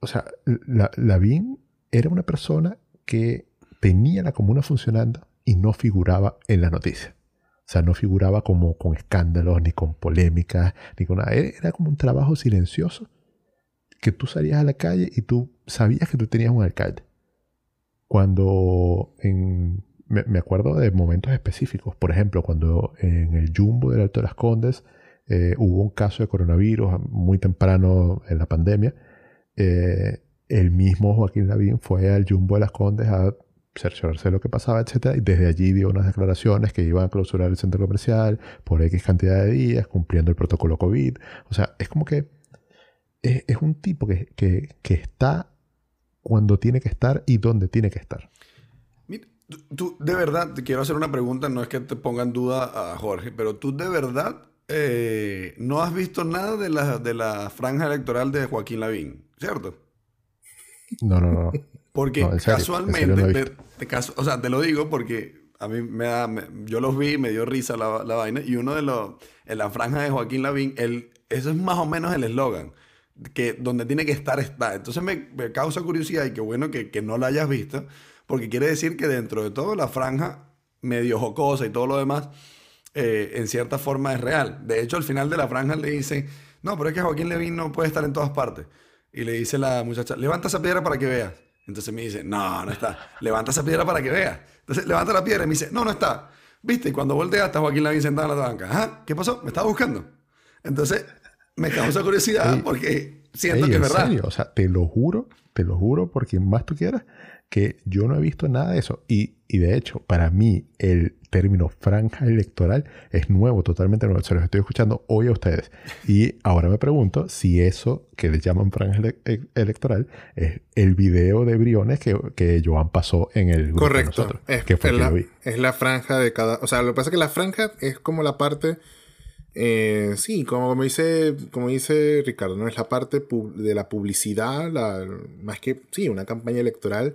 S3: o sea, la, Lavín era una persona que tenía la comuna funcionando y no figuraba en la noticia. O sea, no figuraba como con escándalos, ni con polémicas, ni con nada. Era como un trabajo silencioso que tú salías a la calle y tú sabías que tú tenías un alcalde. Cuando en, me, acuerdo de momentos específicos, por ejemplo, cuando en el Jumbo del Alto de las Condes eh, hubo un caso de coronavirus muy temprano en la pandemia. Eh, el mismo Joaquín Lavín fue al Jumbo de las Condes a cerciorarse de lo que pasaba, etc. Y desde allí dio unas declaraciones que iban a clausurar el centro comercial por X cantidad de días, cumpliendo el protocolo COVID. O sea, es como que es, un tipo que, que, está cuando tiene que estar y donde tiene que estar.
S2: De verdad, te quiero hacer una pregunta, no es que te ponga en duda a Jorge, pero tú de verdad eh, no has visto nada de la, de la franja electoral de Joaquín Lavín, ¿cierto?
S3: No, no, no.
S2: Porque casualmente, o sea, te lo digo porque a mí me da, yo los vi, me dio risa la, vaina, y uno de los, en la franja de Joaquín Lavín, el, eso es más o menos el eslogan, que donde tiene que estar está. Entonces me, causa curiosidad y qué bueno que, que no la hayas visto, porque quiere decir que dentro de todo la franja medio jocosa y todo lo demás, eh, en cierta forma es real. De hecho, al final de la franja le dice, no, pero es que Joaquín Levin no puede estar en todas partes. Y le dice la muchacha, levanta esa piedra para que veas. Entonces me dice, no, no está. Levanta esa piedra para que veas. Entonces levanta la piedra y me dice, no, no está. ¿Viste? Y cuando voltea está Joaquín Levin sentado en la banca. ¿qué pasó? Me estaba buscando. Entonces me causa curiosidad porque siento que es verdad.
S3: O sea, te lo juro, te lo juro por quien más tú quieras, que yo no he visto nada de eso. Y, y de hecho, para mí, el término franja electoral es nuevo, totalmente nuevo. Se los estoy escuchando hoy a ustedes. Y ahora me pregunto si eso que le llaman franja e, electoral es el video de Briones que, que Joan pasó en el
S1: grupo Correcto. es, que fue la, es la franja de cada. O sea, lo que pasa es que la franja es como la parte. Eh, sí, como, dice, como dice Ricardo, ¿no? Es la parte de la publicidad, la, más que, sí, una campaña electoral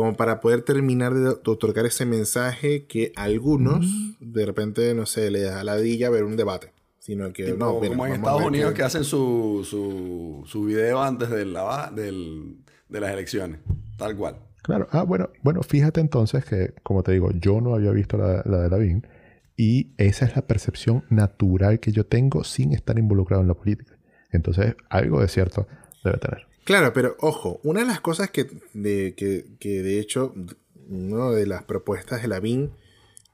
S1: como para poder terminar de, otorgar ese mensaje que algunos de repente, no sé, le da ladilla ver un debate. Sino que, no,
S2: como en Estados Unidos que, hacen su, su, su, video antes de, la, del, de las elecciones, tal cual.
S3: Claro, ah, bueno, bueno, fíjate entonces que, como te digo, yo no había visto la, la de Lavín y esa es la percepción natural que yo tengo sin estar involucrado en la política. Entonces, algo de cierto debe tener.
S1: Claro, pero ojo, una de las cosas que de, que, de hecho, una de las propuestas de la BIN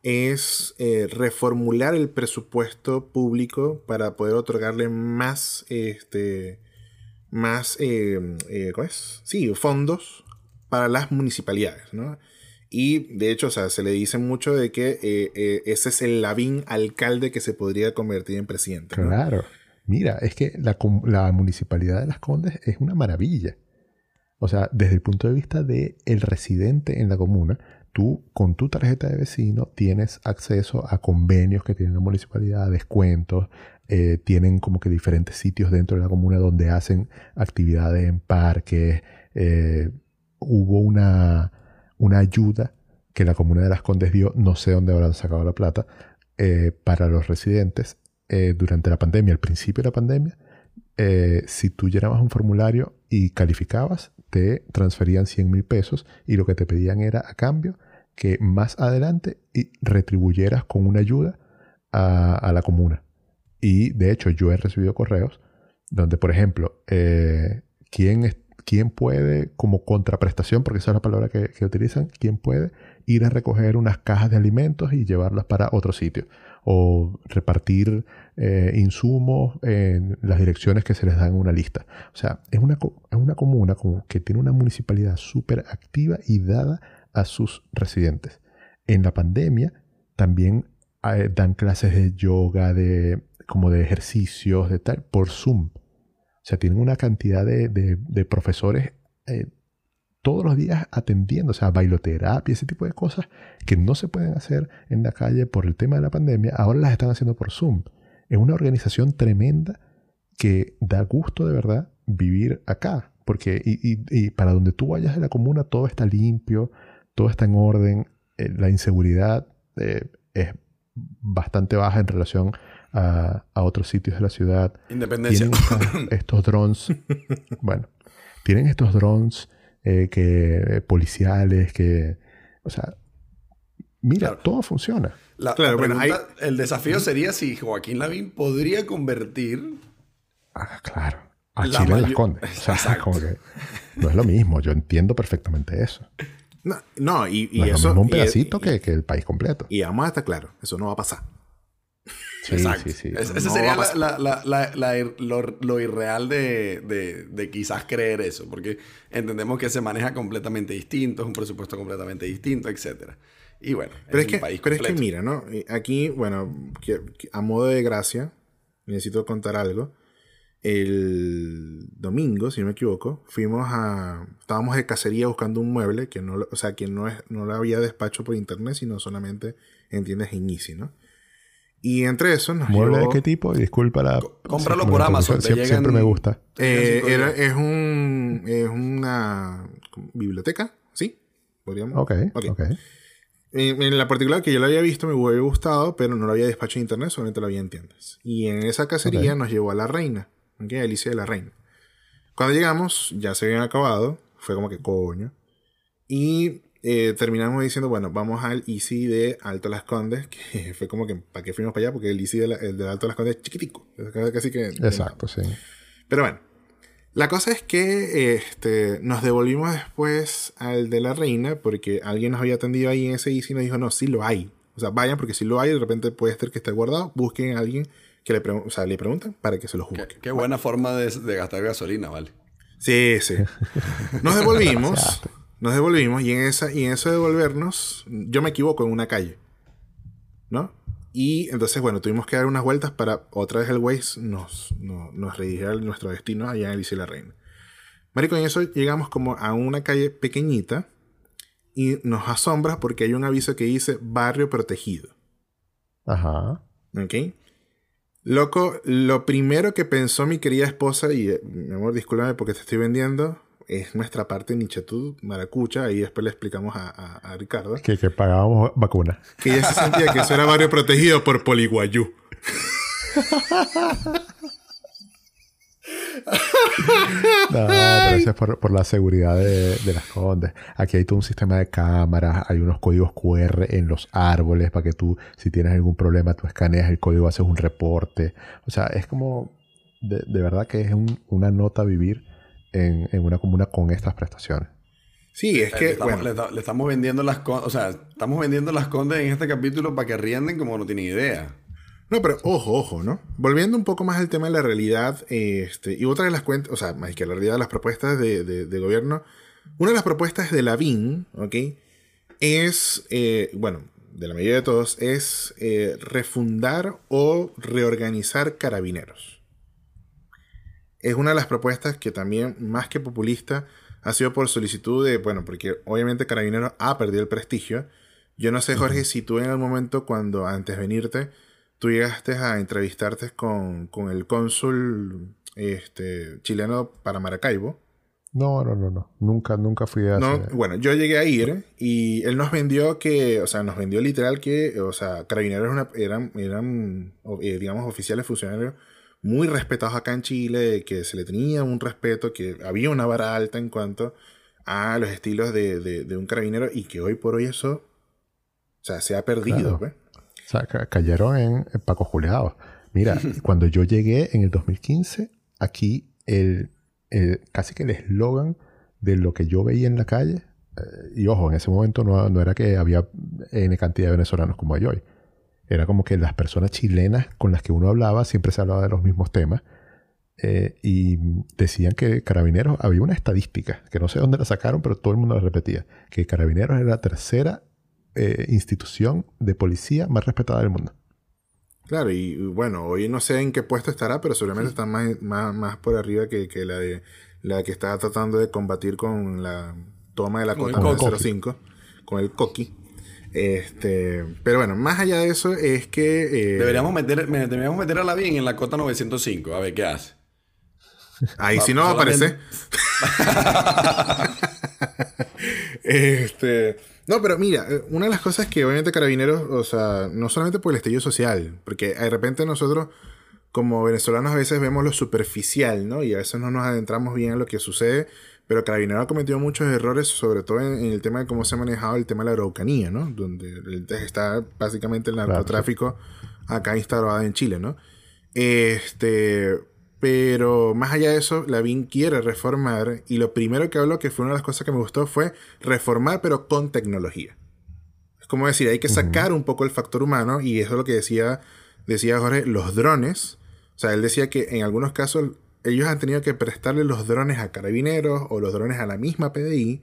S1: es eh, reformular el presupuesto público para poder otorgarle más, este, más, eh, eh, ¿cómo es? Sí, fondos para las municipalidades, ¿no? Y de hecho, o sea, se le dice mucho de que ese es el Lavín alcalde que se podría convertir en presidente.
S3: Claro. Mira, es que la, municipalidad de Las Condes es una maravilla. O sea, desde el punto de vista del el residente en la comuna, tú con tu tarjeta de vecino tienes acceso a convenios que tiene la municipalidad, descuentos, eh, tienen como que diferentes sitios dentro de la comuna donde hacen actividades en parques. Eh, hubo una, una ayuda que la comuna de Las Condes dio, no sé dónde habrán sacado la plata, eh, para los residentes eh, durante la pandemia, al principio de la pandemia, eh, si tú llenabas un formulario y calificabas, te transferían 100 mil pesos y lo que te pedían era a cambio que más adelante retribuyeras con una ayuda a, la comuna. Y de hecho yo he recibido correos donde, por ejemplo, eh, ¿quién, ¿quién, puede, como contraprestación, porque esa es la palabra que, que utilizan, quién puede ir a recoger unas cajas de alimentos y llevarlas para otro sitio? O repartir eh, insumos en las direcciones que se les dan en una lista. O sea, es una, es una comuna como que tiene una municipalidad súper activa y dada a sus residentes. En la pandemia también eh, dan clases de yoga, de, como de ejercicios, de tal, por Zoom. O sea, tienen una cantidad de, de, profesores eh, todos los días atendiendo, o sea, bailoterapia, ese tipo de cosas que no se pueden hacer en la calle por el tema de la pandemia, ahora las están haciendo por Zoom. Es una organización tremenda que da gusto de verdad vivir acá, porque y, y para donde tú vayas de la comuna todo está limpio, todo está en orden, eh, la inseguridad eh, es bastante baja en relación a, otros sitios de la ciudad.
S2: Independencia.
S3: Tienen estos drones, [LAUGHS] bueno, tienen estos drones eh, que, policiales que, o sea, mira, todo funciona.
S2: claro, bueno, el desafío sería si Joaquín Lavín podría convertir...
S3: Ah, claro. A Chile las Condes. O sea, como que no es lo mismo. Yo entiendo perfectamente eso.
S1: No, no y,
S3: y
S1: eso.
S3: un pedacito que, que, el país completo.
S1: Y además está claro, eso no va a pasar.
S2: Sí, sí, sí. ese sería la, la, lo, lo, irreal de, de, de, quizás creer eso, porque entendemos que se maneja completamente distinto, es un presupuesto completamente distinto, etc. Y bueno,
S1: pero es, que, pero es que mira, ¿no? Aquí, bueno, a modo de gracia, necesito contar algo el domingo, si no me equivoco, fuimos a. Estábamos de cacería buscando un mueble que no, o sea, que no, es, no lo había despacho por internet, sino solamente en tiendas en Easy, ¿no? Y entre eso nos
S3: ¿Mueble de qué tipo? Disculpa la...
S2: Cómpralo por Amazon.
S3: Siempre, me gusta.
S1: Eh, es, un, es una biblioteca, ¿sí? Podríamos...
S3: Ok, ok.
S1: En, la particular que yo lo había visto me hubiera gustado, pero no lo había despacho en internet, solamente lo había en tiendas. Y en esa cacería nos llevó a la reina. ¿okay? Alicia de la Reina. Cuando llegamos, ya se habían acabado. Fue como que coño. Y eh, terminamos diciendo, bueno, vamos al Easy de Alto Las Condes, [LAUGHS] que fue como que, ¿para qué fuimos para allá? Porque el Easy de, de Alto Las Condes es chiquitico. Casi que...
S3: Exacto, sí.
S1: Pero bueno. La cosa es que este, nos devolvimos después al de la reina porque alguien nos había atendido ahí en ese Easy y nos dijo, no, sí lo hay. O sea, vayan porque si lo hay, de repente puede ser que esté guardado. Busquen a alguien que le, o sea, le preguntan para que se lo juzgue.
S2: Qué, buena forma de, gastar gasolina, ¿vale?
S1: Sí, sí. Nos devolvimos. Nos devolvimos y en, esa, y en eso de devolvernos, yo me equivoco en una calle. ¿No? Y entonces, bueno, tuvimos que dar unas vueltas para otra vez el Waze nos, nos, nos redirigiera nuestro destino allá en el y la Reina. Marico, en eso llegamos como a una calle pequeñita y nos asombra porque hay un aviso que dice barrio protegido.
S3: Ajá.
S1: ¿Ok? Loco, lo primero que pensó mi querida esposa, y eh, mi amor, discúlpame porque te estoy vendiendo, es nuestra parte nichetud maracucha, y después le explicamos a, Ricardo.
S3: Que, que pagábamos vacuna.
S1: Que ella se sentía que eso era barrio protegido por Poliguayú.
S3: no, pero eso es por, la seguridad de, las condes. Aquí hay todo un sistema de cámaras, hay unos códigos QR en los árboles para que tú, si tienes algún problema, tú escaneas el código, haces un reporte. O sea, es como, de, verdad que es una nota vivir en, una comuna con estas prestaciones.
S1: Sí, es que.
S2: Le estamos, vendiendo las o sea, estamos vendiendo las condes en este capítulo para que rienden como no tienen idea.
S1: No, pero ojo, ojo, ¿no? Volviendo un poco más al tema de la realidad, este, y otra de las cuentas, o sea, más que la realidad de las propuestas de, gobierno, una de las propuestas de la BIN, ¿ok? Es, eh, bueno, de la mayoría de todos, es eh, refundar o reorganizar carabineros. Es una de las propuestas que también, más que populista, ha sido por solicitud de, bueno, porque obviamente Carabineros ha perdido el prestigio. Yo no sé, Jorge, si tú en el momento cuando antes de venirte tú llegaste a entrevistarte con, el cónsul este, chileno para Maracaibo.
S3: No, no, no, no. Nunca, nunca fui a...
S1: No, bueno, yo llegué a ir y él nos vendió que, o sea, nos vendió literal que, o sea, carabineros eran, eran eh, digamos, oficiales funcionarios muy respetados acá en Chile, que se le tenía un respeto, que había una vara alta en cuanto a los estilos de, un carabinero y que hoy por hoy eso, o sea, se ha perdido. Pues.
S3: O sea, cayeron en, Paco Juliado. Mira, [LAUGHS] cuando yo llegué en el 2015, aquí el, casi que el eslogan de lo que yo veía en la calle, eh, y ojo, en ese momento no, no, era que había N cantidad de venezolanos como hay hoy. Era como que las personas chilenas con las que uno hablaba siempre se hablaba de los mismos temas. Eh, y decían que Carabineros, había una estadística, que no sé dónde la sacaron, pero todo el mundo la repetía, que Carabineros era la tercera eh, institución de policía más respetada del mundo.
S1: Claro, y bueno, hoy no sé en qué puesto estará, pero seguramente está más, más, por arriba que, la de la que está tratando de combatir con la toma de la cota 05, con el coqui. Este, pero bueno, más allá de eso es que...
S2: Eh, deberíamos, meter, deberíamos meter a la bien en la cota 905, a ver qué hace.
S1: Ahí si no va a aparecer. [LAUGHS] este, no, pero mira, eh, una de las cosas que obviamente Carabineros, o sea, no solamente por el estallido social, porque de repente nosotros como venezolanos a veces vemos lo superficial, ¿no? Y a veces no nos adentramos bien en lo que sucede, pero Carabineros ha cometido muchos errores, sobre todo en, el tema de cómo se ha manejado el tema de la Araucanía, ¿no? Donde está básicamente el narcotráfico acá instalado en Chile, ¿no? Este, pero más allá de eso, Lavín quiere reformar y lo primero que habló, que fue una de las cosas que me gustó, fue reformar pero con tecnología. Es como decir, hay que sacar un poco el factor humano y eso es lo que decía, decía Jorge, los drones. O sea, él decía que en algunos casos ellos han tenido que prestarle los drones a carabineros o los drones a la misma PDI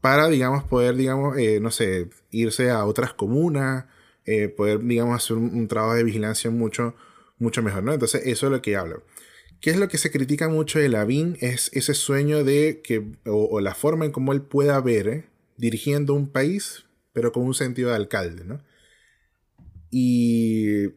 S1: para, digamos, poder, digamos, eh, no sé, irse a otras comunas, eh, poder, digamos, hacer un, trabajo de vigilancia mucho, mucho mejor, ¿no? Entonces, eso es lo que hablo. ¿Qué es lo que se critica mucho de Lavín? Es ese sueño de que, o, la forma en cómo él pueda ver eh, dirigiendo un país, pero con un sentido de alcalde, ¿no? Y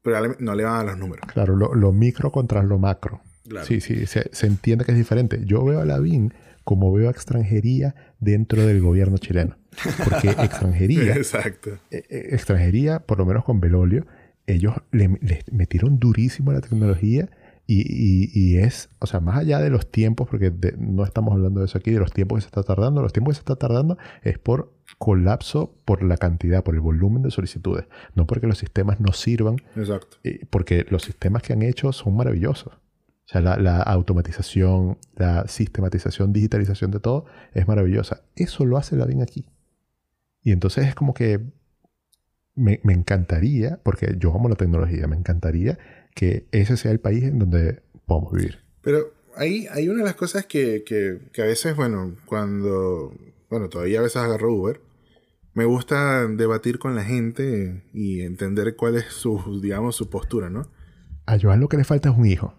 S1: probablemente no le van a los números.
S3: Claro, lo, micro contra lo macro. Sí, sí, se, entiende que es diferente. Yo veo a Lavín como veo a extranjería dentro del gobierno chileno. Porque [LAUGHS] extranjería.
S1: Exacto.
S3: Eh, eh, extranjería, por lo menos con Belolio, ellos le, le metieron durísimo la tecnología y, y, es, o sea, más allá de los tiempos, porque no estamos hablando de eso aquí, de los tiempos que se está tardando, los tiempos que se está tardando es por colapso, por la cantidad, por el volumen de solicitudes, no porque los sistemas no sirvan,
S1: Exacto.
S3: porque los sistemas que han hecho son maravillosos. O sea, la, la, automatización, la sistematización, digitalización de todo es maravillosa. Eso lo hace la bien aquí. Y entonces es como que me, me encantaría, porque yo amo la tecnología, me encantaría que ese sea el país en donde podamos vivir.
S1: Pero ahí hay una de las cosas que, que, a veces, bueno, cuando, bueno, todavía a veces agarro Uber, me gusta debatir con la gente y entender cuál es su, digamos, su postura, ¿no?
S3: A Joan lo que le falta es un hijo.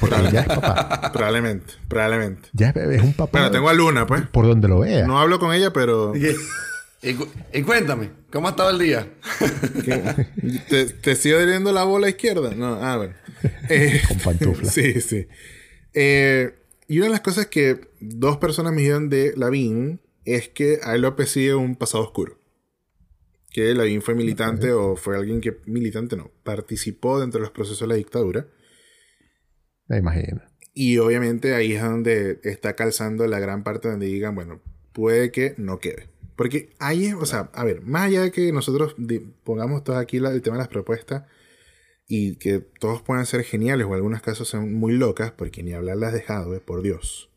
S3: Porque ya es papá. [LAUGHS]
S1: Probablemente, probablemente.
S3: Ya es, un papá.
S1: Bueno, tengo a Luna, pues.
S3: Por donde lo vea.
S1: No hablo con ella, pero.
S2: Y, cuéntame, ¿cómo ha estado el día? [LAUGHS]
S1: ¿Te, ¿Te, sigo doliendo la bola izquierda? No, ah, bueno. [LAUGHS]
S3: Eh, Con pantuflas.
S1: Sí, sí. Eh, y una de las cosas que dos personas me dijeron de Lavín es que a él López sigue un pasado oscuro. Que Lavín fue militante o fue alguien que, militante no, participó dentro de los procesos de la dictadura.
S3: Me imagino.
S1: Y obviamente ahí es donde está calzando la gran parte donde digan, bueno, puede que no quede. Porque ahí, o sea, a ver, más allá de que nosotros pongamos todo aquí el tema de las propuestas y que todos puedan ser geniales o en algunos casos son muy locas, porque ni hablar las de Hadwe, por Dios.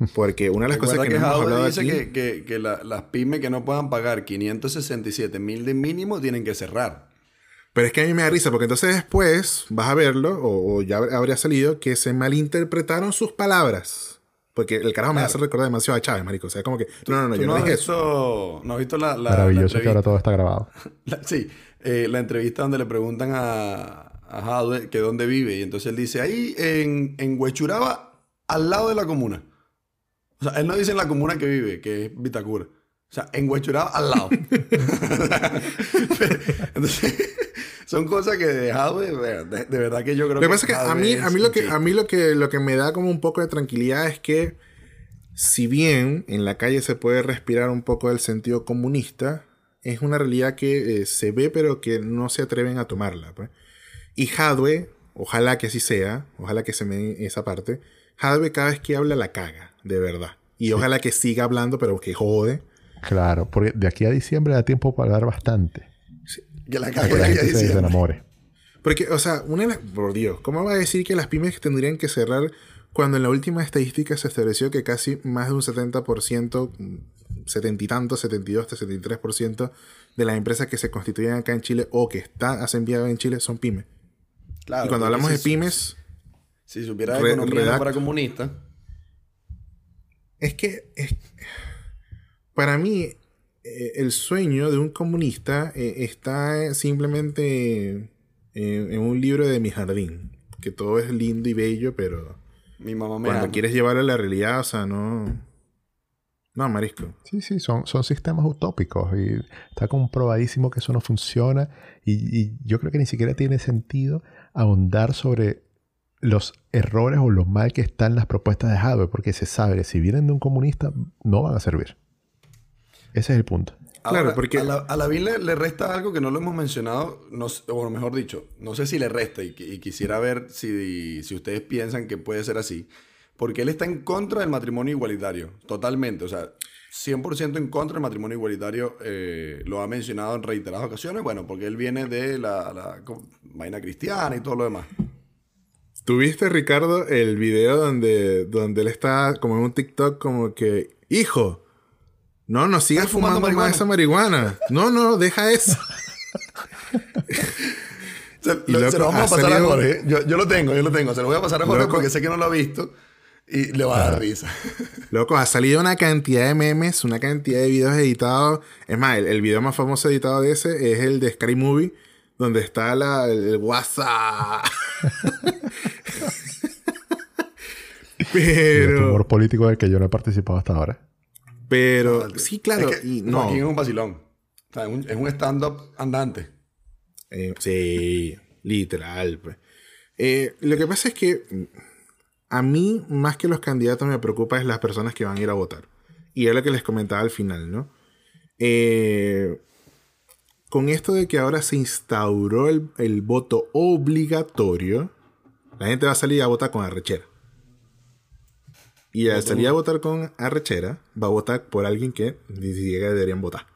S1: [LAUGHS] Porque una de las cosas que,
S2: que hemos hablado dice que, que, que las pymes que no puedan pagar 567 mil de mínimo tienen que cerrar.
S1: Pero es que a mí me da risa, porque entonces después vas a verlo, o, o ya habría salido, que se malinterpretaron sus palabras. Porque el carajo me hace recordar demasiado a Chávez, marico. O sea, como que... No, no, no, yo no, dije eso.
S2: No has visto la...
S3: Maravilloso que ahora todo está grabado. [LAUGHS]
S2: sí. Eh, la entrevista donde le preguntan a, a que dónde vive. Y entonces él dice, ahí en, en Huechuraba, al lado de la comuna. O sea, él no dice en la comuna que vive, que es Vitacura. O sea, en Huechuraba, al lado. [LAUGHS] [LAUGHS] entonces son cosas que he dejado de, de, verdad que yo creo
S1: lo que, pasa es que a mí, a mí lo que a mí lo que lo que me da como un poco de tranquilidad es que si bien en la calle se puede respirar un poco del sentido comunista, es una realidad que eh, se ve pero que no se atreven a tomarla. Pues. Y Hadwe ojalá que así sea, ojalá que se me dé esa parte. Hadwe cada vez que habla la caga, de verdad. Y ojalá que siga hablando, pero que jode.
S3: Claro, porque de aquí a diciembre da tiempo para hablar bastante.
S2: Que la cague
S3: que
S2: a
S3: se desenamore.
S1: Porque, o sea, una de las- por Dios, ¿cómo va a decir que las pymes tendrían que cerrar cuando en la última estadística se estableció que casi más de un 70%, mm, 70 y tanto, 72, 73% de las empresas que se constituyen acá en Chile o que están hacen enviado en Chile son pymes?
S2: Claro,
S1: y cuando hablamos de pymes,
S2: Si supiera de economía para comunista.
S1: es que es- para mí eh, el sueño de un comunista eh, está simplemente en, en un libro de mi jardín, que todo es lindo y bello, pero
S2: Mi mamá me
S1: cuando
S2: ama.
S1: quieres llevarlo a la realidad, o sea, no... No, marisco.
S3: Sí, sí, son, son sistemas utópicos y está comprobadísimo que eso no funciona y, y yo creo que ni siquiera tiene sentido ahondar sobre los errores o lo mal que están las propuestas de hardware porque se sabe que si vienen de un comunista no van a servir. Ese es el punto.
S1: Claro, porque-
S2: A la, a la BIN le, le resta algo que no lo hemos mencionado, no, sé- o mejor dicho, no sé si le resta y, qui- y quisiera ver si, si ustedes piensan que puede ser así. Porque él está en contra del matrimonio igualitario, totalmente. O sea, 100% en contra del matrimonio igualitario. eh, lo ha mencionado en reiteradas ocasiones. Bueno, porque él viene de la, la vaina cristiana y todo lo demás.
S1: ¿Tuviste, Ricardo, el video donde, donde él está como en un TikTok como que, hijo, no, no sigas
S2: ¿Estás fumando
S1: fumando, más
S2: marihuana?"
S1: esa marihuana. No, no, deja eso. [LAUGHS]
S2: Se,
S1: Y
S2: lo,
S1: loco,
S2: se lo vamos a pasar a Jorge. Yo, yo lo tengo, yo lo tengo. Se lo voy a pasar a Jorge
S1: Loco.
S2: porque sé que no lo ha visto y le va a dar risa. [LAUGHS]
S1: Loco, ha salido una cantidad de memes, una cantidad de videos editados. Es más, el, el video más famoso editado de ese es el de Scary Movie, donde está la, el, el WhatsApp. [LAUGHS] Pero,
S3: humor político del que yo no he participado hasta ahora.
S1: Pero, sí, claro,
S2: Es que
S1: y no.
S2: Joaquín es un vacilón. O sea, es un, stand-up andante.
S1: Eh, sí, literal. pues. Eh, lo que pasa es que a mí, más que los candidatos, me preocupa es las personas que van a ir a votar. Y es lo que les comentaba al final, ¿no? Eh, con esto de que ahora se instauró el, el voto obligatorio, la gente va a salir a votar con arrechera. Y al salir a votar con arrechera, va a votar por alguien que ni siquiera deberían votar.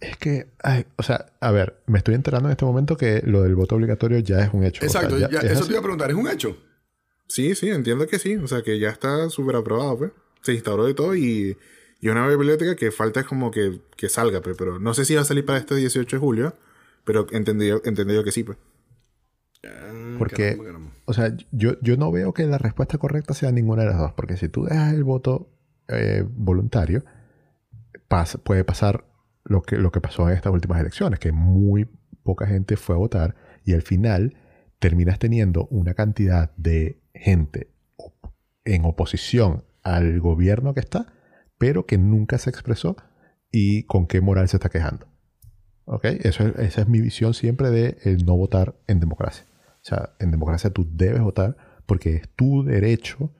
S3: Es que, ay, o sea, a ver, me estoy enterando en este momento que lo del voto obligatorio ya es un hecho. O sea,
S2: Exacto,
S3: ya-
S2: ya-
S3: es
S2: eso
S3: así.
S2: te iba a preguntar, ¿es un hecho?
S1: Sí, sí, entiendo que sí. O sea, que ya está súper aprobado, pues. Se instauró de todo y, y una biblioteca que falta es como que, que salga, pues. Pero no sé si va a salir para este 18 de julio, pero entendí, entendí yo que sí, pues.
S3: Porque,
S2: Caramba, caramba.
S3: o sea, yo, yo no veo que la respuesta correcta sea ninguna de las dos. Porque si tú dejas el voto eh, voluntario, pasa- puede pasar lo que, lo que pasó en estas últimas elecciones, que muy poca gente fue a votar y al final terminas teniendo una cantidad de gente op- en oposición al gobierno que está, pero que nunca se expresó y con qué moral se está quejando. ¿Ok? Eso es- esa es mi visión siempre de el no votar en democracia. O sea, en democracia tú debes votar porque es tu derecho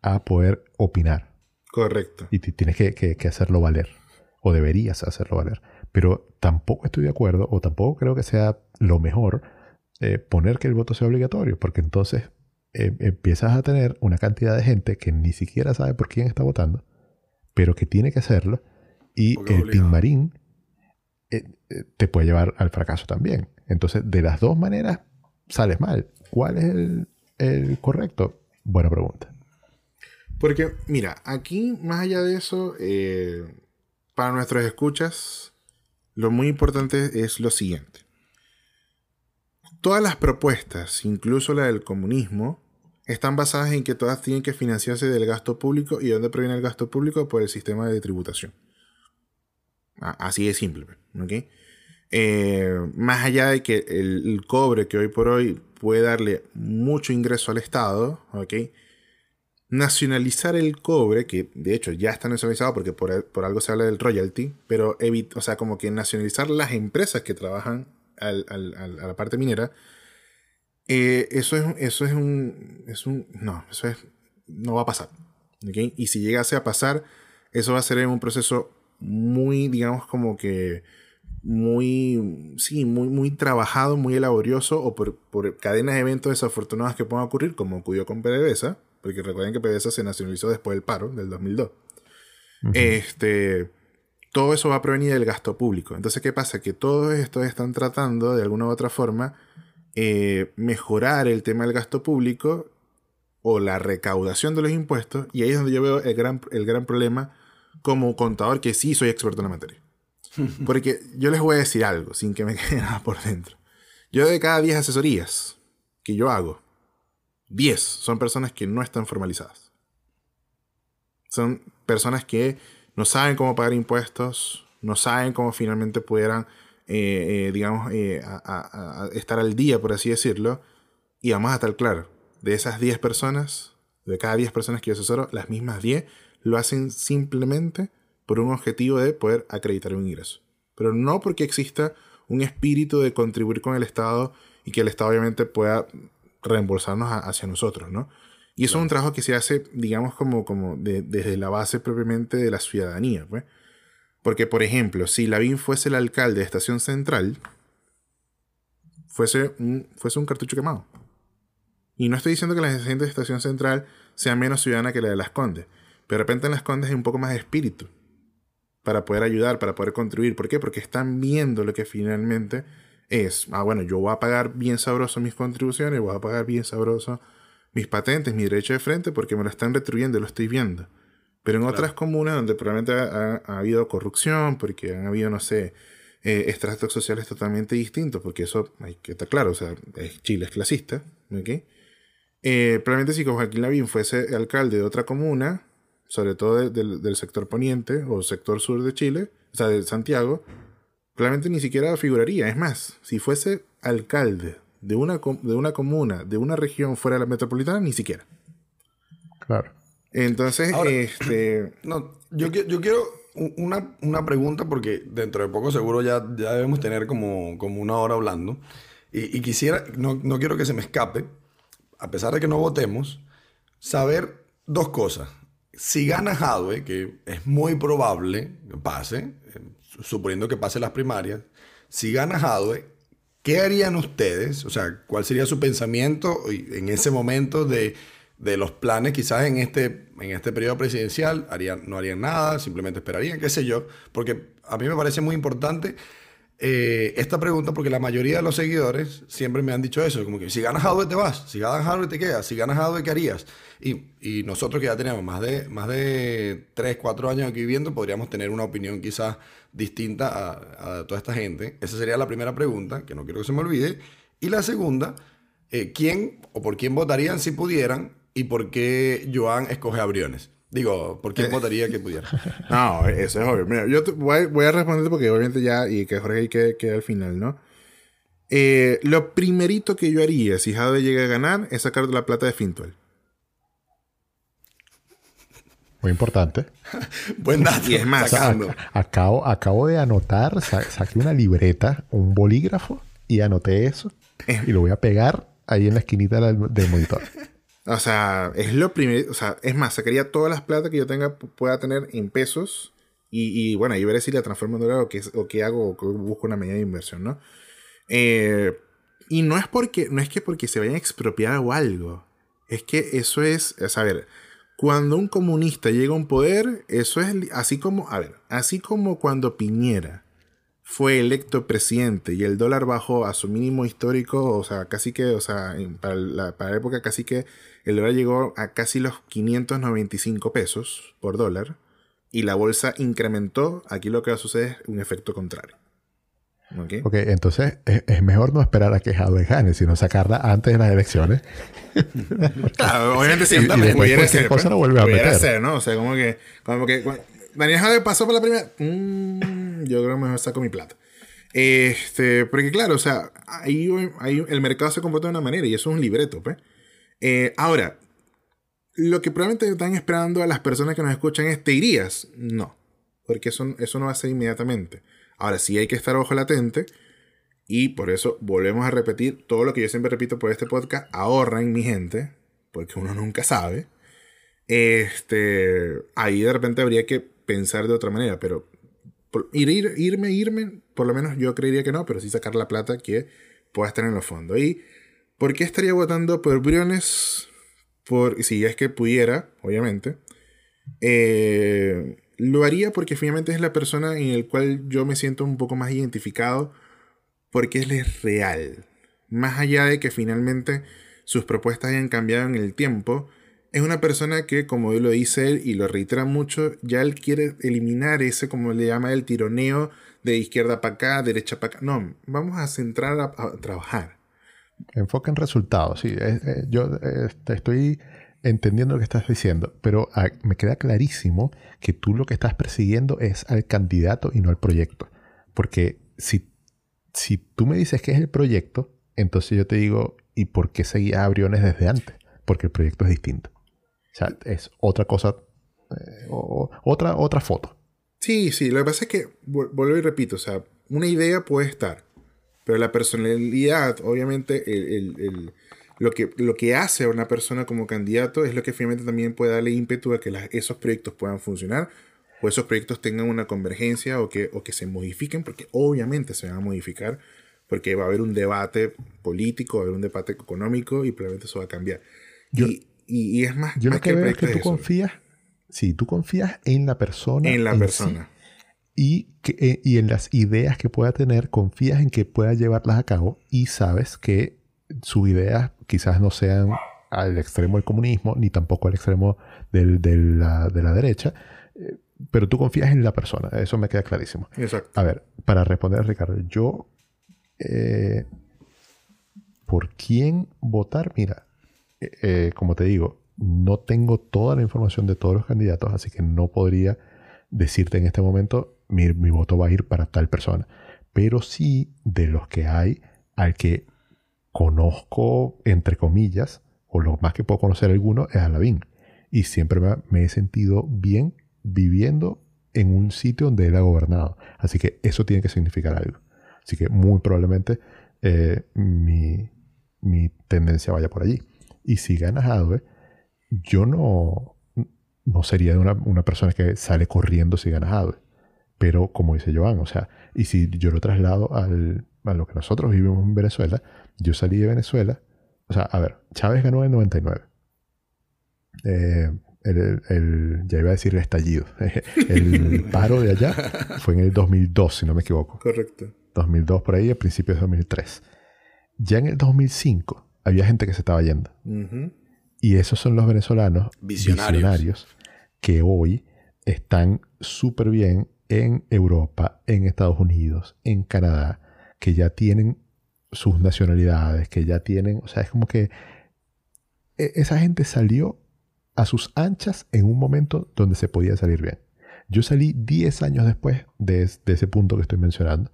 S3: a poder opinar
S1: Correcto.
S3: y ti- tienes que, que- que hacerlo valer o deberías hacerlo valer. Pero tampoco estoy de acuerdo o tampoco creo que sea lo mejor eh, poner que el voto sea obligatorio porque entonces eh, empiezas a tener una cantidad de gente que ni siquiera sabe por quién está votando, pero que tiene que hacerlo y
S2: Porque
S3: el
S2: obligado.
S3: Team Marín eh, eh, te puede llevar al fracaso también. Entonces, de las dos maneras sales mal. ¿Cuál es el, correcto? Buena pregunta.
S1: Porque, mira, aquí, más allá de eso, eh, para nuestros escuchas, lo muy importante es lo siguiente. Todas las propuestas, incluso la del comunismo, están basadas en que todas tienen que financiarse del gasto público. ¿Y de dónde proviene el gasto público? Por el sistema de tributación. Así de simple, ¿ok? Eh, más allá de que el, cobre que hoy por hoy puede darle mucho ingreso al Estado, ¿ok? nacionalizar el cobre, que de hecho ya está nacionalizado porque por, por algo se habla del royalty, pero evit o sea, como que nacionalizar las empresas que trabajan a la parte minera, eh, eso es, eso es un, es no, eso es, no va a pasar. ¿ok? Y si llegase a pasar, eso va a ser en un proceso muy, digamos, como que muy, sí, muy, muy trabajado, muy laborioso o por, cadenas de eventos desafortunados que puedan ocurrir, como ocurrió con PDVSA, porque recuerden que PDVSA se nacionalizó después del paro del 2002. Este, todo eso va a provenir del gasto público. Entonces, ¿qué pasa? Que todos estos están tratando de alguna u otra forma eh, mejorar el tema del gasto público o la recaudación de los impuestos, y ahí es donde yo veo el gran, el gran problema como contador, que sí soy experto en la materia. [LAUGHS] Porque yo les voy a decir algo, sin que me [LAUGHS] quede nada por dentro. Yo de cada 10 asesorías que yo hago, 10 son personas que no están formalizadas. Son personas que no saben cómo pagar impuestos, no saben cómo finalmente pudieran, eh, eh, digamos, eh, estar al día, por así decirlo. Y vamos a estar claro, de esas 10 personas, de cada 10 personas que yo asesoro, las mismas 10 lo hacen simplemente por un objetivo de poder acreditar un ingreso. Pero no porque exista un espíritu de contribuir con el Estado y que el Estado obviamente pueda reembolsarnos hacia nosotros, ¿no? Y eso es un trabajo que se hace, digamos, como, como desde la base propiamente de la ciudadanía, pues. Porque, por ejemplo, si Lavín fuese el alcalde de Estación Central, fuese un, fuese un cartucho quemado. Y no estoy diciendo que la gente de Estación Central sea menos ciudadana que la de Las Condes, pero de repente en Las Condes hay un poco más de espíritu para poder ayudar, para poder contribuir. ¿Por qué? Porque están viendo lo que finalmente es, ah, bueno, yo voy a pagar bien sabroso mis contribuciones, voy a pagar bien sabroso mis patentes, mi derecho de frente, porque me lo están retribuyendo, lo estoy viendo. Pero en otras comunas donde probablemente ha, habido corrupción, porque han habido, no sé, eh, estratos sociales totalmente distintos, porque eso hay que estar claro, o sea, Chile es clasista, ¿ok? Eh, probablemente si Joaquín Lavín fuese alcalde de otra comuna, sobre todo del sector poniente o sector sur de Chile, o sea, de Santiago, claramente ni siquiera figuraría. Es más, si fuese alcalde de una, de una comuna, de una región fuera de la metropolitana, ni siquiera.
S3: Claro.
S1: Entonces, este... [CLEARS THROAT]
S2: No, yo, yo quiero una, una, pregunta porque dentro de poco seguro ya, ya debemos tener como, como una hora hablando. Y, y quisiera, no, no quiero que se me escape, a pesar de que no votemos, saber dos cosas si gana Hadwe, que es muy probable que pase, eh, suponiendo que pase las primarias, si gana Hadwe, ¿qué harían ustedes? O sea, ¿cuál sería su pensamiento en ese momento de, los planes quizás en este, en este periodo presidencial? ¿Harían, ¿No harían nada? ¿Simplemente esperarían? ¿Qué sé yo? Porque a mí me parece muy importante eh, esta pregunta porque la mayoría de los seguidores siempre me han dicho eso, como que si ganas Hadwe te vas, si ganas Hadwe te quedas, si ganas Hadwe ¿qué harías? Y, y, nosotros que ya tenemos más de, más de 3, 4 años aquí viviendo, podríamos tener una opinión quizás distinta a, a, toda esta gente. Esa sería la primera pregunta, que no quiero que se me olvide. Y la segunda, eh, ¿quién o por quién votarían si pudieran y por qué Joan escoge a Briones? Digo, ¿por quién votaría que pudiera? [LAUGHS]
S1: no, eso es obvio. Mira, yo voy, voy, a responderte porque obviamente ya, y que Jorge quede, quede al final, ¿no? Eh, lo primerito que yo haría si Jade llega a ganar es sacar la plata de Fintuel.
S3: Muy importante. [LAUGHS]
S2: Buen dato.
S1: Y es más,
S3: acabo, acabo de anotar, saqué una libreta, un bolígrafo y anoté eso. Y lo voy a pegar ahí en la esquinita del monitor. [LAUGHS]
S1: O sea, es lo primero. O sea, es más, sacaría todas las plata que yo tenga, pueda tener en pesos. Y, bueno, ahí veré si la transformo en dólar o qué, o qué hago, o busco una medida de inversión, ¿no? Eh, y no es porque, no es que porque se vayan a expropiar o algo. Es que eso es, es a ver, cuando un comunista llega a un poder, eso es así como, a ver, así como cuando Piñera fue electo presidente y el dólar bajó a su mínimo histórico, o sea, casi que, o sea, para la, para la época casi que el dólar llegó a casi los 595 pesos por dólar y la bolsa incrementó, aquí lo que va a suceder es un efecto contrario.
S3: ¿Ok? Ok, entonces es, mejor no esperar a que Jadwe gane, sino sacarla antes de las elecciones. [LAUGHS]
S1: claro, [LAUGHS] obviamente sí, y, también.
S3: pudiera ser, cosa pues, vuelve a meter.
S1: ser, ¿no? O sea, como que, como que Daniel Jadwe pasó por la primera. Mmm, yo creo que mejor saco mi plata. Este, porque claro, o sea, ahí, el mercado se comporta de una manera y eso es un libreto, pues. Eh, ahora, lo que probablemente están esperando a las personas que nos escuchan es, ¿te irías? No, porque eso, eso no va a ser inmediatamente. Ahora sí hay que estar ojo latente y por eso volvemos a repetir todo lo que yo siempre repito por este podcast, ahorren mi gente, porque uno nunca sabe. Este, ahí de repente habría que pensar de otra manera, pero ir, irme, irme, por lo menos yo creería que no, pero sí sacar la plata que pueda estar en los fondos. ¿Y por qué estaría votando por Briones? Por, si es que pudiera, obviamente. Eh, lo haría porque finalmente es la persona en el cual yo me siento un poco más identificado porque él es real. Más allá de que finalmente sus propuestas hayan cambiado en el tiempo, es una persona que, como lo dice él y lo reitera mucho, ya él quiere eliminar ese, como le llama el tironeo de izquierda para acá, derecha para acá. No, vamos a centrar a, trabajar.
S3: Enfoca en resultados, sí. yo este, estoy entendiendo lo que estás diciendo, pero ah, me queda clarísimo que tú lo que estás persiguiendo es al candidato y no al proyecto. Porque si, si tú me dices que es el proyecto, entonces yo te digo, ¿y por qué seguía a Briones desde antes? Porque el proyecto es distinto. O sea, es otra cosa, eh, otra, otra foto.
S1: Sí, sí, lo que pasa es que, vuelvo y repito, o sea, una idea puede estar, pero la personalidad, obviamente, el, lo, que, lo que hace a una persona como candidato es lo que finalmente también puede darle ímpetu a que esos proyectos puedan funcionar o esos proyectos tengan una convergencia o que, o que se modifiquen, porque obviamente se van a modificar, porque va a haber un debate político, va a haber un debate económico y probablemente eso va a cambiar. y, y, es más,
S3: yo lo que, veo es que tú confías, sí, tú confías en la persona.
S1: En la persona.
S3: y, que, eh, y en las ideas que pueda tener, confías en que pueda llevarlas a cabo y sabes que sus ideas quizás no sean al extremo del comunismo, ni tampoco al extremo del, de la derecha, eh, pero tú confías en la persona, eso me queda clarísimo.
S1: Exacto.
S3: A ver, para responder a Ricardo, yo, eh, ¿por quién votar? Mira, eh, como te digo, no tengo toda la información de todos los candidatos, así que no podría decirte en este momento, mi, voto va a ir para tal persona. Pero sí, de los que hay, al que conozco, entre comillas, o lo más que puedo conocer alguno, es Alavín. Y siempre me, he sentido bien viviendo en un sitio donde él ha gobernado. Así que eso tiene que significar algo. Así que muy probablemente eh, mi tendencia vaya por allí. Y si ganas Adwe, yo no, no sería una, una, persona que sale corriendo si ganas Adwe. Pero como dice Joan, o sea, y si yo lo traslado al, a lo que nosotros vivimos en Venezuela, yo salí de Venezuela, o sea, a ver, Chávez ganó en 99. Eh, el, el, ya iba a decir el estallido. [LAUGHS] el [LAUGHS] paro de allá fue en el 2002, si no me equivoco.
S1: Correcto.
S3: 2002 por ahí, a principios de 2003. Ya en el 2005 había gente que se estaba yendo. Y esos son los venezolanos visionarios. que hoy están súper bien en Europa, en Estados Unidos, en Canadá, que ya tienen sus nacionalidades, que ya tienen, o sea, es como que e, esa gente salió a sus anchas en un momento donde se podía salir bien. Yo salí 10 años después de, ese punto que estoy mencionando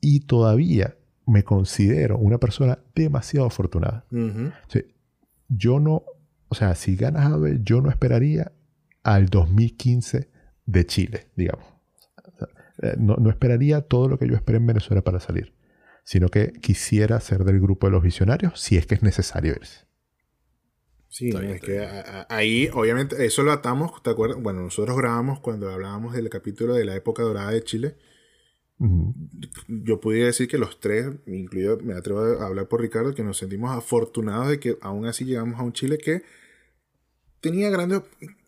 S3: y todavía me considero una persona demasiado afortunada. yo no, o sea, si ganas a ver, yo no esperaría al 2015 de Chile, digamos. Eh, no, no, esperaría todo lo que yo esperé en Venezuela para salir, sino que quisiera ser del grupo de los visionarios si es que es necesario irse.
S1: Sí, es que ahí obviamente eso lo atamos, ¿te acuerdas? Bueno, nosotros grabamos cuando hablábamos del capítulo de la época dorada de Chile. Yo pudiera decir que los tres, incluido me atrevo a hablar por Ricardo, que nos sentimos afortunados de que aún así llegamos a un Chile que tenía grandes...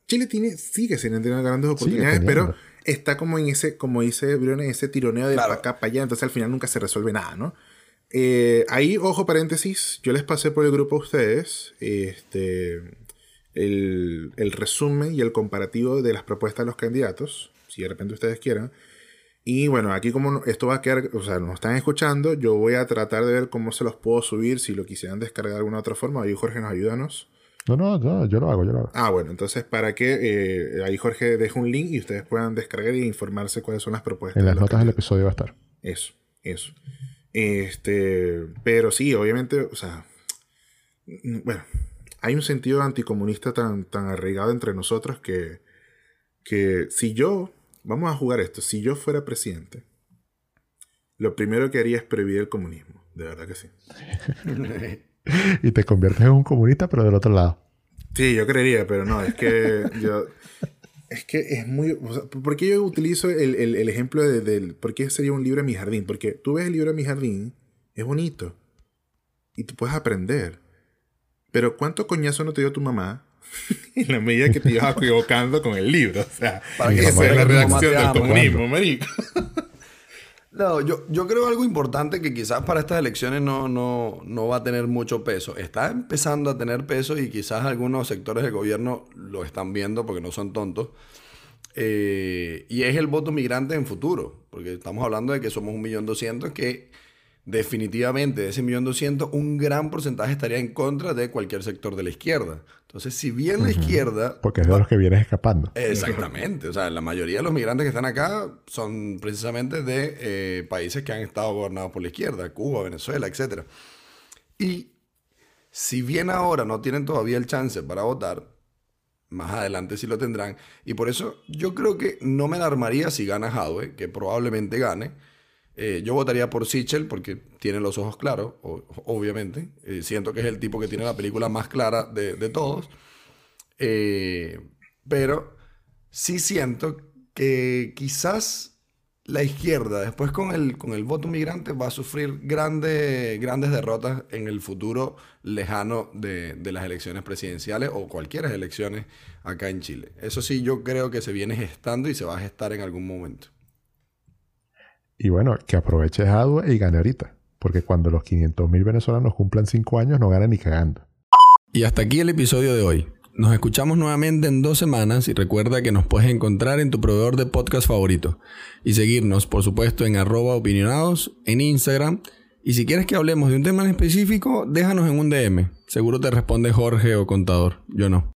S1: Chile tiene, sigue siendo grandes oportunidades, pero está como en ese, como dice Briones, ese tironeo de acá para allá, entonces al final nunca se resuelve nada, ¿no? Eh, ahí, ojo paréntesis, yo les pasé por el grupo a ustedes este, el, el, resumen y el comparativo de las propuestas de los candidatos, si de repente ustedes quieran. Y bueno, aquí como esto va a quedar, o sea, nos están escuchando, yo voy a tratar de ver cómo se los puedo subir, si lo quisieran descargar de alguna otra forma. Ahí Jorge nos ayúdanos.
S3: No, no, yo lo hago, yo lo hago.
S1: Ah, bueno, entonces para que eh, ahí Jorge deje un link y ustedes puedan descargar e informarse cuáles son las propuestas.
S3: En las notas del episodio va a estar.
S1: Eso, eso. Este, pero sí, obviamente, o sea, bueno, hay un sentido anticomunista tan, tan arraigado entre nosotros que, que si yo, vamos a jugar esto, si yo fuera presidente, lo primero que haría es prohibir el comunismo, de verdad que sí. [LAUGHS]
S3: y te conviertes en un comunista, pero del otro lado.
S1: Sí, yo creería, pero no, es que yo... Es que es muy... ¿Por qué yo utilizo el, el, ejemplo de, del... ¿Por qué sería un libro de mi jardín? Porque tú ves el libro de mi jardín, es bonito. Y tú puedes aprender. Pero ¿cuánto coñazo no te dio tu mamá [LAUGHS] en la medida que te ibas equivocando con el libro? O sea, esa es la reacción del comunismo, marico. [LAUGHS]
S2: No, yo, yo creo algo importante que quizás para estas elecciones no, no, no, va a tener mucho peso. Está empezando a tener peso y quizás algunos sectores del gobierno lo están viendo porque no son tontos. Eh, y es el voto migrante en futuro, porque estamos hablando de que somos un millón doscientos que definitivamente de ese millón doscientos, un gran porcentaje estaría en contra de cualquier sector de la izquierda. Entonces, si bien la izquierda...
S3: Porque es de los que vienen escapando.
S2: Exactamente. O sea, la mayoría de los migrantes que están acá son precisamente de eh, países que han estado gobernados por la izquierda, Cuba, Venezuela, etc. Y si bien ahora no tienen todavía el chance para votar, más adelante sí lo tendrán. Y por eso yo creo que no me alarmaría si gana Hadwe, que probablemente gane eh, yo votaría por Sichel porque tiene los ojos claros, obviamente. Eh, siento que es el tipo que tiene la película más clara de, todos. Eh, pero sí siento que quizás la izquierda, después con el, con el voto migrante, va a sufrir grandes, grandes derrotas en el futuro lejano de, de las elecciones presidenciales o cualquier elecciones acá en Chile. Eso sí, yo creo que se viene gestando y se va a gestar en algún momento.
S3: Y bueno, que aproveche Jadwe y gane ahorita. Porque cuando los 500.000 venezolanos cumplan 5 años, no ganan ni cagando.
S2: Y hasta aquí el episodio de hoy. Nos escuchamos nuevamente en dos semanas y recuerda que nos puedes encontrar en tu proveedor de podcast favorito. Y seguirnos, por supuesto, en arroba opinionados, en Instagram. Y si quieres que hablemos de un tema en específico, déjanos en un DM. Seguro te responde Jorge o Contador. Yo no.